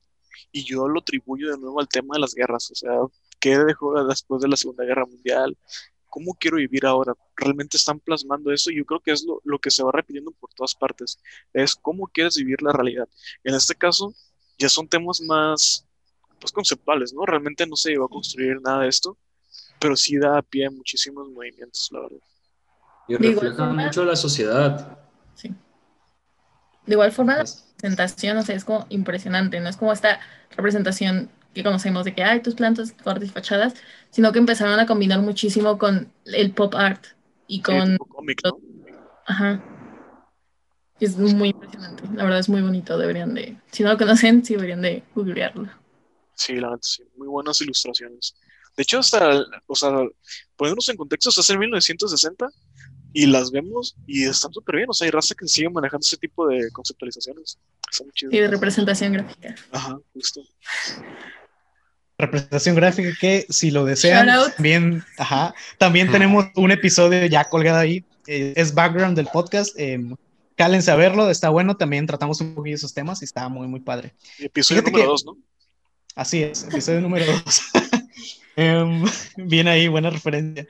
Y yo lo atribuyo de nuevo al tema de las guerras, o sea, ¿qué dejó después de la Segunda Guerra Mundial? ¿Cómo quiero vivir ahora? Realmente están plasmando eso y yo creo que es lo, lo que se va repitiendo por todas partes. Es cómo quieres vivir la realidad. En este caso, ya son temas más pues, conceptuales, ¿no? Realmente no se iba a construir nada de esto, pero sí da pie a muchísimos movimientos, la verdad. Y refleja mucho la sociedad. Sí. De igual forma, la representación, o sea, es como impresionante, no es como esta representación que conocemos de que hay tus plantas, cortes y fachadas, sino que empezaron a combinar muchísimo con el pop art y con... Ajá. Es muy impresionante, la verdad es muy bonito, deberían de... Si no lo conocen, sí deberían de googlearlo. Sí, la verdad, sí, muy buenas ilustraciones. De hecho, hasta, o sea, poniéndonos en contexto, hasta en 1960 y las vemos y están súper bien. O sea, hay raza que sigue manejando ese tipo de conceptualizaciones. Y de representación gráfica. Ajá, justo. Representación gráfica que si lo desean, también, ajá, también tenemos un episodio ya colgado ahí. Eh, es background del podcast. Eh, cálense a verlo, está bueno. También tratamos un poquito esos temas y está muy, muy padre. episodio número 2, ¿no? Así es, episodio número 2. [laughs] Em, bien ahí, buena referencia.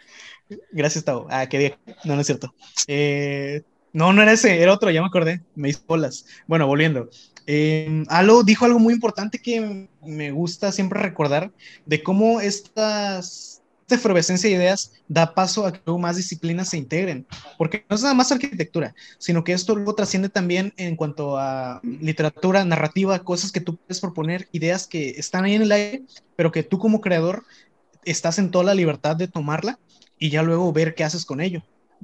Gracias, Tavo. Ah, qué bien. No, no es cierto. Eh, no, no era ese, era otro, ya me acordé. Me hice bolas. Bueno, volviendo. Eh, dijo algo muy importante que me gusta siempre recordar de cómo estas esta efervescencia de ideas da paso a que luego más disciplinas se integren, porque no es nada más arquitectura, sino que esto luego trasciende también en cuanto a literatura, narrativa, cosas que tú puedes proponer, ideas que están ahí en el aire, pero que tú como creador estás en toda la libertad de tomarla y ya luego ver qué haces con ello.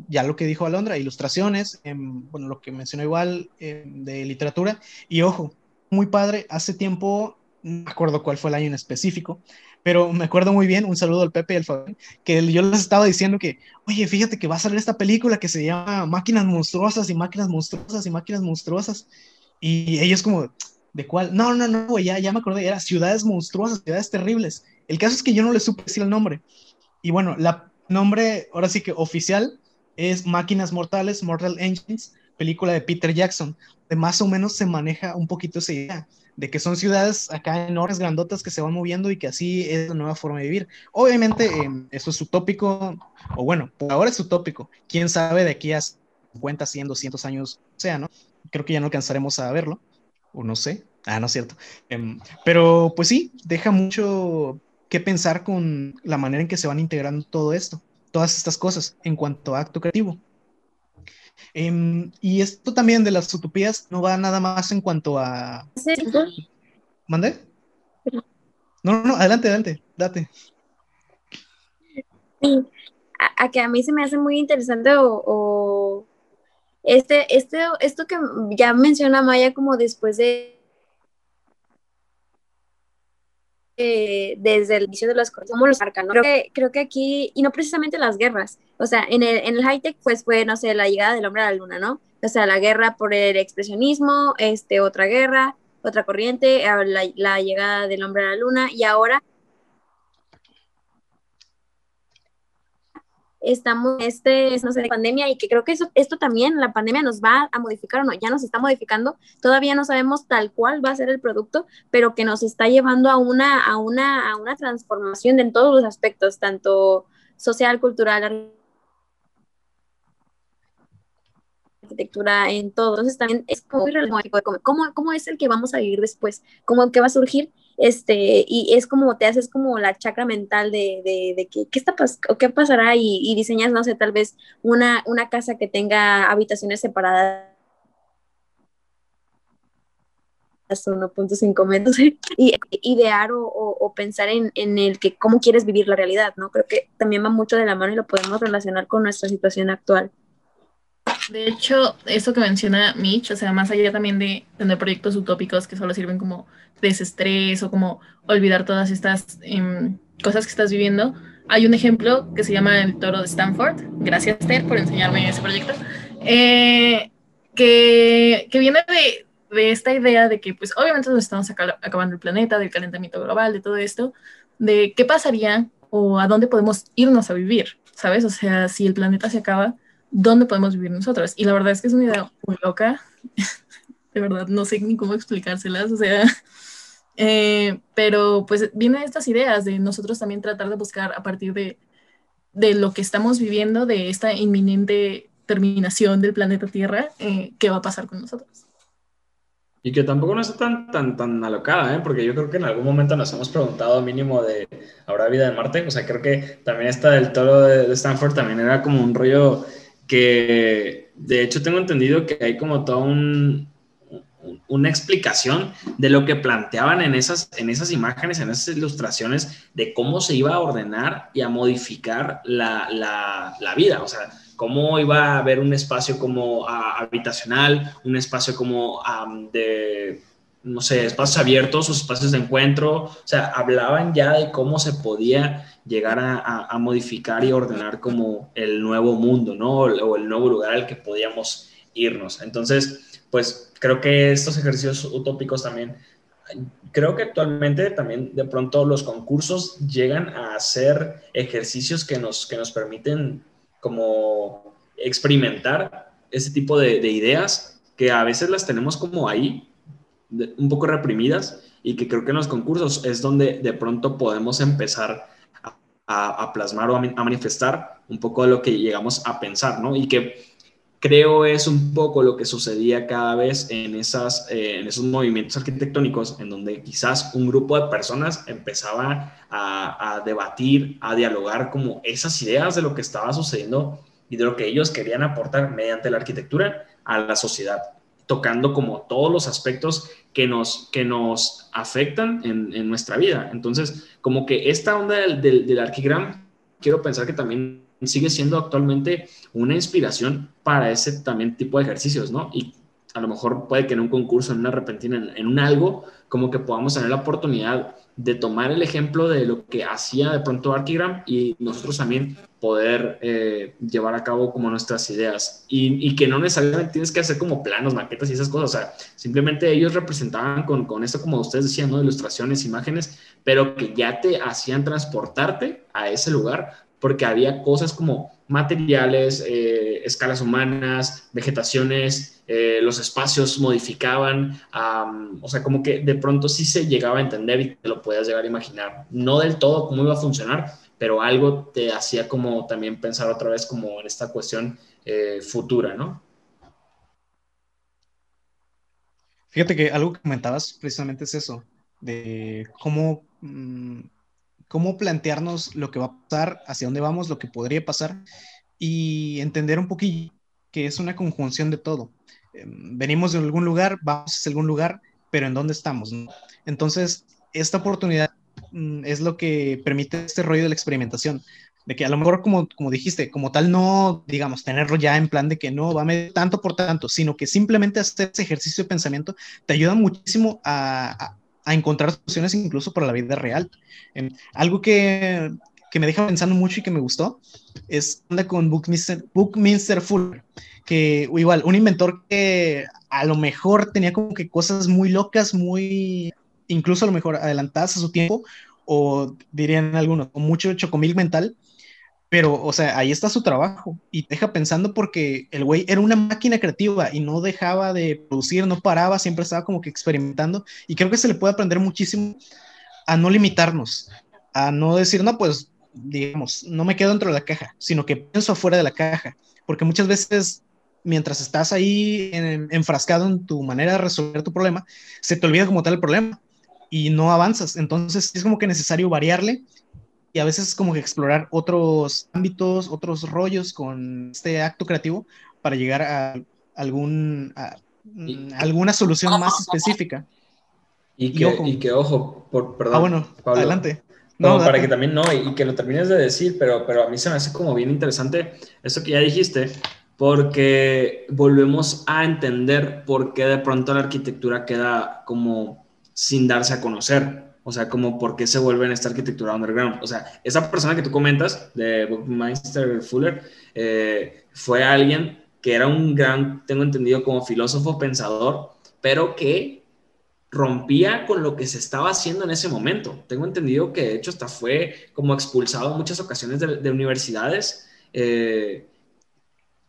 Ya lo que dijo Alondra, ilustraciones, bueno, lo que mencionó igual de literatura, y ojo, muy padre, hace tiempo, no me acuerdo cuál fue el año en específico, pero me acuerdo muy bien, un saludo al Pepe y al Fabián, que yo les estaba diciendo que, oye, fíjate que va a salir esta película que se llama Máquinas Monstruosas y Máquinas Monstruosas y Máquinas Monstruosas. Y ellos como, ¿de cuál? No, no, no, ya, ya me acordé, era Ciudades Monstruosas, Ciudades Terribles. El caso es que yo no le supe decir el nombre. Y bueno, la nombre, ahora sí que oficial, es Máquinas Mortales, Mortal Engines, película de Peter Jackson, de más o menos se maneja un poquito esa idea de que son ciudades acá enormes, grandotas que se van moviendo y que así es la nueva forma de vivir. Obviamente, em, eso es utópico, o bueno, por ahora es utópico. Quién sabe de aquí a 50, 100, 200 años sea, ¿no? Creo que ya no alcanzaremos a verlo, o no sé. Ah, no es cierto. Em, pero pues sí, deja mucho que pensar con la manera en que se van integrando todo esto, todas estas cosas en cuanto a acto creativo. Em, y esto también de las utopías no va nada más en cuanto a... ¿Mande? No, no, no, adelante, adelante, date. Sí, a, que a mí se me hace muy interesante o, este, este, esto que ya menciona Maya como después de desde el inicio de las cosas, como los arcanos. Creo que, creo que aquí, y no precisamente las guerras, o sea, en el, en el high-tech, pues fue, no sé, la llegada del hombre a la luna, ¿no? O sea, la guerra por el expresionismo, este, otra guerra, otra corriente, la, la llegada del hombre a la luna, y ahora estamos este, no sé, de pandemia y que creo que eso, esto también, la pandemia nos va a modificar o no, ya nos está modificando, todavía no sabemos tal cual va a ser el producto, pero que nos está llevando a una, a una, a una transformación en todos los aspectos, tanto social, cultural, arquitectura, en todo. Entonces también es como ¿cómo, cómo es el que vamos a vivir después, cómo que va a surgir este, y es como te haces como la chacra mental de, de, que, qué, está o qué pasará y, diseñas, no sé, tal vez una, una casa que tenga habitaciones separadas 1.5 metros y idear o, o, pensar en, en, el que cómo quieres vivir la realidad, ¿no? Creo que también va mucho de la mano y lo podemos relacionar con nuestra situación actual. De hecho, eso que menciona Mitch, o sea, más allá también de tener proyectos utópicos que solo sirven como desestrés o como olvidar todas estas em, cosas que estás viviendo, hay un ejemplo que se llama El Toro de Stanford. Gracias, Ter, por enseñarme ese proyecto. Eh, que, que, viene de, de, esta idea de que, pues, obviamente nos estamos acabando el planeta, del calentamiento global, de todo esto, de qué pasaría o a dónde podemos irnos a vivir, ¿sabes? O sea, si el planeta se acaba, ¿dónde podemos vivir nosotros? Y la verdad es que es una idea muy loca. [laughs] de verdad, no sé ni cómo explicárselas, o sea, [laughs] eh, pero pues vienen estas ideas de nosotros también tratar de buscar a partir de, de lo que estamos viviendo, de esta inminente terminación del planeta Tierra, eh, qué va a pasar con nosotros. Y que tampoco no está tan, tan, tan alocada, ¿eh? porque yo creo que en algún momento nos hemos preguntado mínimo de, ¿habrá vida en Marte? O sea, creo que también esta del toro de Stanford también era como un rollo que de hecho tengo entendido que hay como una explicación de lo que planteaban en esas, en esas imágenes, en esas ilustraciones, de cómo se iba a ordenar y a modificar la, la, vida, o sea, cómo iba a haber un espacio como habitacional, un espacio como de no sé, espacios abiertos o espacios de encuentro, o sea, hablaban ya de cómo se podía llegar a, modificar y ordenar como el nuevo mundo, ¿no? O, el nuevo lugar al que podíamos irnos. Entonces, pues creo que estos ejercicios utópicos también, creo que actualmente también de pronto los concursos llegan a ser ejercicios que nos, que nos permiten como experimentar ese tipo de, de ideas que a veces las tenemos como ahí, un poco reprimidas y que creo que en los concursos es donde de pronto podemos empezar a, plasmar o a, manifestar un poco de lo que llegamos a pensar, ¿no? Y que creo es un poco lo que sucedía cada vez en, esas, eh, en esos movimientos arquitectónicos, en donde quizás un grupo de personas empezaba a, debatir, a dialogar como esas ideas de lo que estaba sucediendo y de lo que ellos querían aportar mediante la arquitectura a la sociedad, tocando como todos los aspectos que nos, que nos afectan en, en nuestra vida. Entonces, como que esta onda del, del, del arquigram, quiero pensar que también sigue siendo actualmente una inspiración para ese también tipo de ejercicios, ¿no? Y a lo mejor puede que en un concurso, en una repentina, en, un algo, como que podamos tener la oportunidad de tomar el ejemplo de lo que hacía de pronto Archigram y nosotros también poder eh, llevar a cabo como nuestras ideas y, y, que no necesariamente tienes que hacer como planos, maquetas y esas cosas, o sea, simplemente ellos representaban con, con esto, como ustedes decían, ¿no? Ilustraciones, imágenes, pero que ya te hacían transportarte a ese lugar porque había cosas como materiales, eh, escalas humanas, vegetaciones, eh, los espacios modificaban, o sea, como que de pronto sí se llegaba a entender y te lo podías llegar a imaginar. No del todo cómo iba a funcionar, pero algo te hacía como también pensar otra vez como en esta cuestión eh, futura, ¿no? Fíjate que algo que comentabas precisamente es eso, de cómo... Mmm, cómo plantearnos lo que va a pasar, hacia dónde vamos, lo que podría pasar y entender un poquillo que es una conjunción de todo. Em, venimos de algún lugar, vamos hacia algún lugar, pero ¿en dónde estamos? Entonces, esta oportunidad mm, es lo que permite este rollo de la experimentación, de que a lo mejor, como, como dijiste, como tal, no, digamos, tenerlo ya en plan de que no va a medir tanto por tanto, sino que simplemente hacer ese ejercicio de pensamiento te ayuda muchísimo a, a encontrar soluciones incluso para la vida real. algo que, que, me deja pensando mucho y que me gustó es anda con Bookminster, Fuller, que igual, un inventor que a lo mejor tenía como que cosas muy locas, muy, incluso a lo mejor adelantadas a su tiempo, o dirían algunos, con mucho chocomil mental, pero, o sea, ahí está su trabajo y deja pensando porque el güey era una máquina creativa y no dejaba de producir, no paraba, siempre estaba como que experimentando. Y creo que se le puede aprender muchísimo a no limitarnos, a no decir, no, pues, digamos, no me quedo dentro de la caja, sino que pienso afuera de la caja. Porque muchas veces, mientras estás ahí enfrascado en tu manera de resolver tu problema, se te olvida como tal el problema y no avanzas. Entonces, es como que necesario variarle y a veces como que explorar otros ámbitos, otros rollos con este acto creativo para llegar a algún mm, alguna solución más [laughs] específica. Y que, y, que ojo, por, perdón. Ah, bueno, adelante. No, para que también no, y, que lo termines de decir, pero, pero a mí se me hace como bien interesante eso que ya dijiste, porque volvemos a entender por qué de pronto la arquitectura queda como sin darse a conocer. O sea, como por qué se vuelve en esta arquitectura underground. O sea, esa persona que tú comentas, de Buckminster Fuller, eh, fue alguien que era un gran, tengo entendido, como filósofo pensador, pero que rompía con lo que se estaba haciendo en ese momento. Tengo entendido que de hecho hasta fue como expulsado en muchas ocasiones de, universidades. Eh,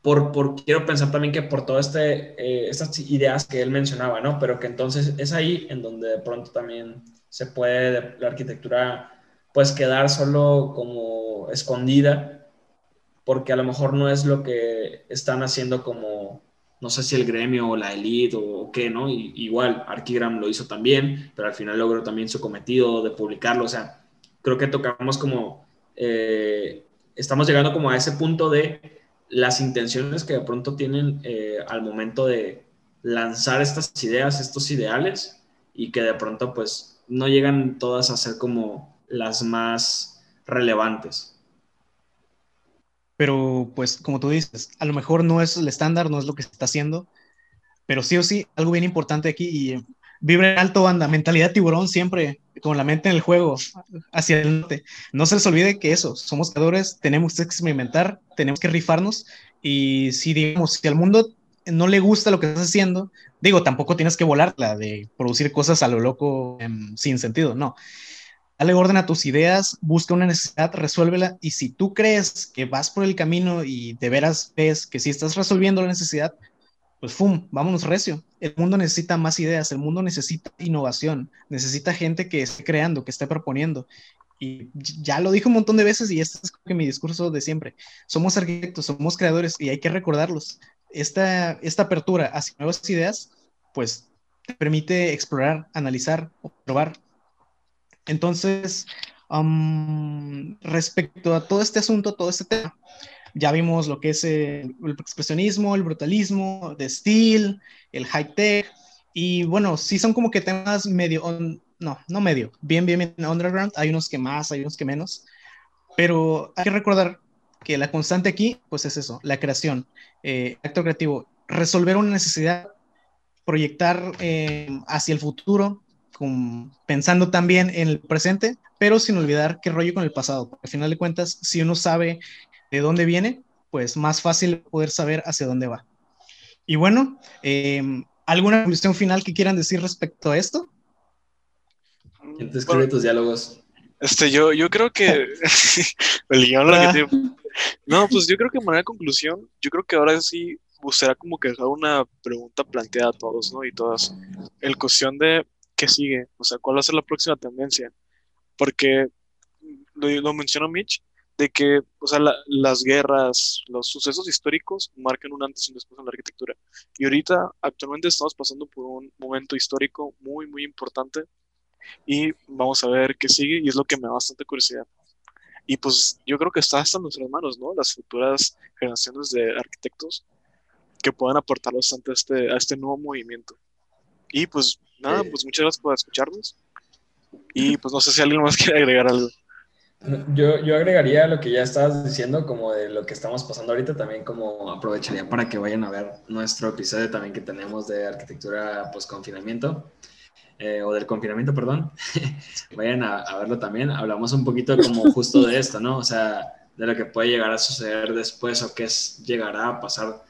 por, por, quiero pensar también que por todas este, eh, estas ideas que él mencionaba, ¿no? Pero que entonces es ahí en donde de pronto también se puede la arquitectura pues quedar solo como escondida porque a lo mejor no es lo que están haciendo como no sé si el gremio o la elite o, qué, ¿no? Y, igual, Archigram lo hizo también, pero al final logró también su cometido de publicarlo, o sea, creo que tocamos como, eh, estamos llegando como a ese punto de las intenciones que de pronto tienen eh, al momento de lanzar estas ideas, estos ideales, y que de pronto pues no llegan todas a ser como las más relevantes. Pero pues como tú dices, a lo mejor no es el estándar, no es lo que está haciendo, pero sí o sí, algo bien importante aquí y vibra en alto banda, mentalidad tiburón siempre, con la mente en el juego, hacia el norte. No se les olvide que eso, somos creadores, tenemos que experimentar, tenemos que rifarnos y si digamos, si al mundo no le gusta lo que estás haciendo, digo, tampoco tienes que volarla de producir cosas a lo loco em, sin sentido, no. Dale orden a tus ideas, busca una necesidad, resuélvela y si tú crees que vas por el camino y de veras ves que si estás resolviendo la necesidad, pues ¡fum! Vámonos recio. El mundo necesita más ideas, el mundo necesita innovación, necesita gente que esté creando, que esté proponiendo. Y ya lo dije un montón de veces y este es mi discurso de siempre. Somos arquitectos, somos creadores y hay que recordarlos esta, esta apertura hacia nuevas ideas, pues te permite explorar, analizar, observar. Entonces, respecto a todo este asunto, todo este tema, ya vimos lo que es el, expresionismo, el brutalismo, de steel, el high tech, y bueno, sí son como que temas medio, no, no medio, bien, bien, bien underground, hay unos que más, hay unos que menos, pero hay que recordar que la constante aquí, pues es eso, la creación, eh, acto creativo, resolver una necesidad, proyectar eh, hacia el futuro, pensando también en el presente, pero sin olvidar qué rollo con el pasado, al final de cuentas, si uno sabe de dónde viene, pues más fácil poder saber hacia dónde va. Y bueno, em, ¿alguna conclusión final que quieran decir respecto a esto? ¿Quién te escribe tus diálogos? Este, yo, yo creo que [laughs] el que no, pues yo creo que de manera de conclusión, yo creo que ahora sí será como que dejar una pregunta planteada a todos, ¿no? Y todas. El cuestión de qué sigue, o sea, cuál va a ser la próxima tendencia. Porque lo, lo mencionó Mitch, de que, o sea, las guerras, los sucesos históricos marcan un antes y un después en la arquitectura. Y ahorita, actualmente estamos pasando por un momento histórico muy, muy importante y vamos a ver qué sigue y es lo que me da bastante curiosidad. Y pues yo creo que está hasta en nuestras manos, ¿no? Las futuras generaciones de arquitectos que puedan aportar bastante a este, a este nuevo movimiento. Y pues nada, pues muchas gracias por escucharnos. Y pues no sé si alguien más [laughs] quiere agregar algo. Yo, yo agregaría lo que ya estabas diciendo, como de lo que estamos pasando ahorita, también como aprovecharía para que vayan a ver nuestro episodio también que tenemos de arquitectura post-confinamiento. Eh, o del confinamiento, perdón, [laughs] vayan a, verlo también. Hablamos un poquito como justo de esto, ¿no? O sea, de lo que puede llegar a suceder después o qué es, llegará a pasar,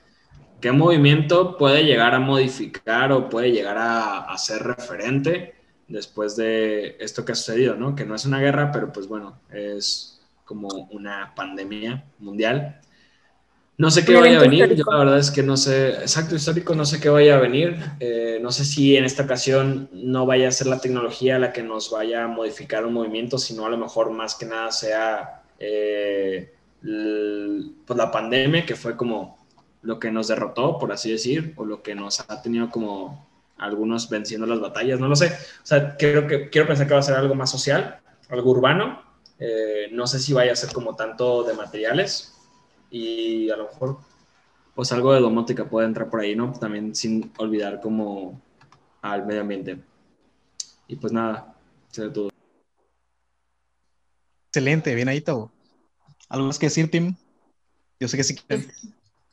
qué movimiento puede llegar a modificar o puede llegar a, a ser referente después de esto que ha sucedido, ¿no? Que no es una guerra, pero pues bueno, es como una pandemia mundial no sé qué vaya a venir, yo la verdad es que no sé, exacto histórico, no sé qué vaya a venir. Eh, no sé si en esta ocasión no vaya a ser la tecnología la que nos vaya a modificar un movimiento, sino a lo mejor más que nada sea eh, pues la pandemia, que fue como lo que nos derrotó, por así decir, o lo que nos ha tenido como algunos venciendo las batallas, no lo sé. O sea, creo que quiero pensar que va a ser algo más social, algo urbano. Eh, no sé si vaya a ser como tanto de materiales, y a lo mejor pues algo de domótica puede entrar por ahí, ¿no? También sin olvidar como al medio ambiente. Y pues nada, será todo. Excelente, bien ahí todo. ¿Algo más que decir, Tim? Yo sé que sí quieren.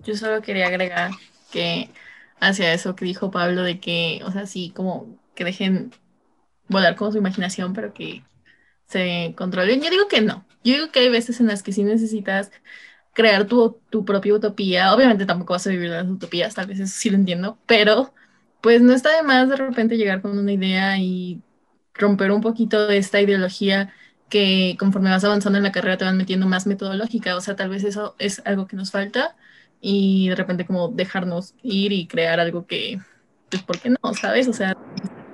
Yo solo quería agregar que hacia eso que dijo Pablo de que, o sea, sí, como que dejen volar con su imaginación, pero que se controlen. Yo digo que no. Yo digo que hay veces en las que sí necesitas crear tu, tu propia utopía. Obviamente tampoco vas a vivir las utopías, tal vez eso sí lo entiendo, pero pues no está de más de repente llegar con una idea y romper un poquito de esta ideología que conforme vas avanzando en la carrera te van metiendo más metodológica, o sea, tal vez eso es algo que nos falta y de repente como dejarnos ir y crear algo que, pues, ¿por qué no? ¿Sabes? O sea,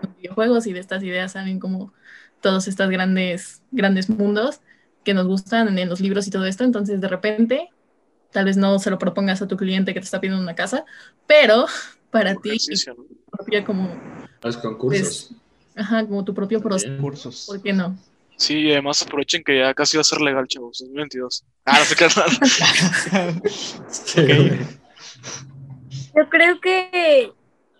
los videojuegos y de estas ideas salen como todos estos grandes, grandes mundos que nos gustan en los libros y todo esto, entonces de repente, tal vez no se lo propongas a tu cliente que te está pidiendo una casa, pero [laughs] para ti, propia como... Los concursos. Pues, ajá, como tu propio proceso. ¿Por qué no? Sí, además aprovechen que ya casi va a ser legal, chavos, 2022. Ah, no sé [laughs] Yo creo que...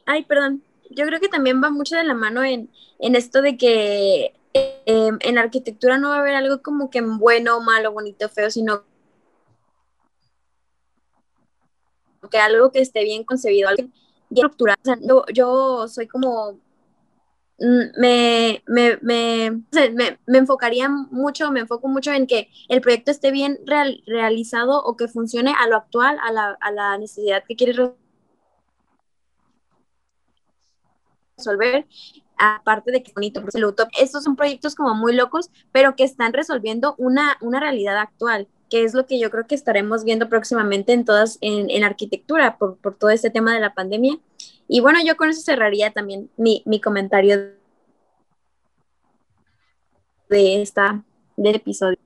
Ay, perdón. Yo creo que también va mucho de la mano en, en esto de que Em, en arquitectura no va a haber algo como que bueno, malo, bonito, feo, sino que algo que esté bien concebido, algo bien estructurado. yo, soy como me, me, me, me, enfocaría mucho, me enfoco mucho en que el proyecto esté bien realizado o que funcione a lo actual, a la, a la necesidad que quieres resolver aparte de que bonito, estos son proyectos como muy locos, pero que están resolviendo una, una realidad actual, que es lo que yo creo que estaremos viendo próximamente en todas, en, en arquitectura, por, por, todo este tema de la pandemia. Y bueno, yo con eso cerraría también mi, mi comentario de esta, del episodio.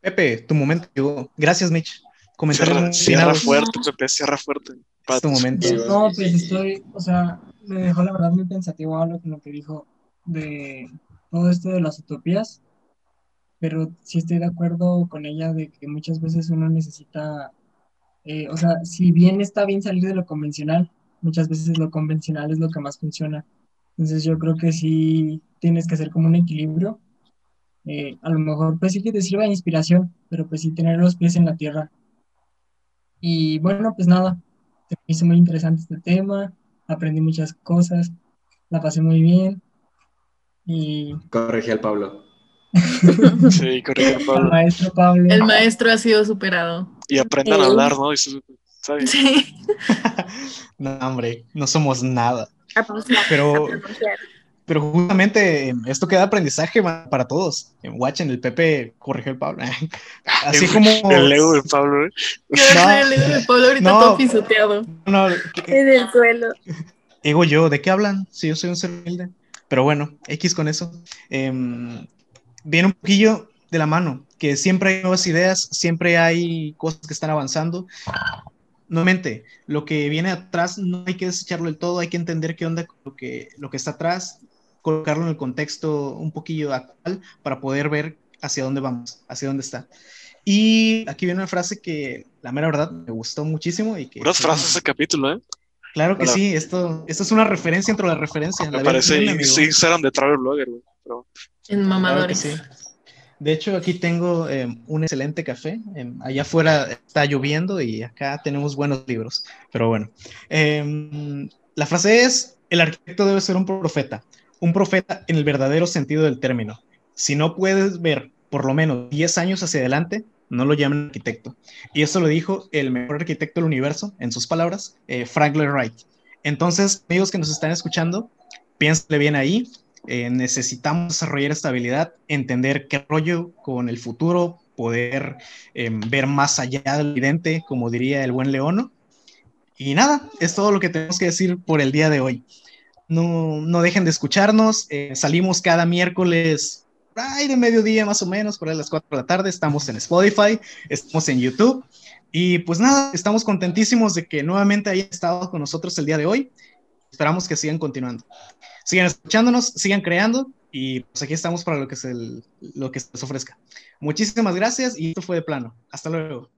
Pepe, tu momento llegó. Gracias, Mitch. Cierra, cierra fuerte, Pepe, cierra fuerte. En este momento. No, pues estoy, o sea, me dejó la verdad muy pensativo algo con lo que dijo de todo esto de las utopías, pero sí estoy de acuerdo con ella de que muchas veces uno necesita, eh, o sea, si bien está bien salir de lo convencional, muchas veces lo convencional es lo que más funciona. Entonces yo creo que sí tienes que hacer como un equilibrio. Eh, a lo mejor pues sí que te sirva de inspiración, pero pues sí tener los pies en la tierra. Y bueno, pues nada, me hizo muy interesante este tema, aprendí muchas cosas, la pasé muy bien y Corregí al Pablo. Sí, correcto, al Pablo. maestro Pablo, El maestro ha sido superado. Y aprendan a hablar, ¿no? ¿sabes? Sí. [laughs] No, hombre, no somos nada. Pero-. Pero justamente eh, esto queda aprendizaje para todos. En Watchen, el Pepe corrigió el Pablo. [laughs] Así como. El Leo de Pablo, ¿eh? No. el hijo de Pablo ahorita No. todo pisoteado. No, En el suelo. Digo yo, ¿de qué hablan? Si yo soy un ser humilde. Pero bueno, X con eso. Em, viene un poquillo de la mano, que siempre hay nuevas ideas, siempre hay cosas que están avanzando. Nuevamente, lo que viene atrás no hay que desecharlo del todo, hay que entender qué onda con lo que, lo que está atrás, colocarlo en el contexto un poquillo actual para poder ver hacia dónde vamos, hacia dónde está. Y aquí viene una frase que, la mera verdad, me gustó muchísimo y que... Puras frases ese capítulo, ¿eh? Claro que Hola. sí, esto, esto es una referencia entre la referencia. Me la parece serán de Travel Blogger, güey. Pero En Claro mamadores. sí. De hecho, aquí tengo eh, un excelente café. Eh, allá afuera está lloviendo y acá tenemos buenos libros. Pero bueno, Eh, la frase es, el arquitecto debe ser un profeta, un profeta en el verdadero sentido del término. Si no puedes ver por lo menos 10 años hacia adelante, no lo llamen arquitecto. Y eso lo dijo el mejor arquitecto del universo, en sus palabras, eh, Frank Lloyd Wright. Entonces, amigos que nos están escuchando, piénsale bien ahí, eh, necesitamos desarrollar estabilidad, entender qué rollo con el futuro, poder eh, ver más allá del evidente, como diría el buen Leono. Y nada, es todo lo que tenemos que decir por el día de hoy. No, no dejen de escucharnos, eh, salimos cada miércoles, ay, de mediodía más o menos, por ahí a las 4 de la tarde, estamos en Spotify, estamos en YouTube. Y pues nada, estamos contentísimos de que nuevamente hayan estado con nosotros el día de hoy. Esperamos que sigan continuando sigan escuchándonos, sigan creando y pues aquí estamos para lo que se, lo que se les ofrezca. Muchísimas gracias y esto fue de plano. Hasta luego.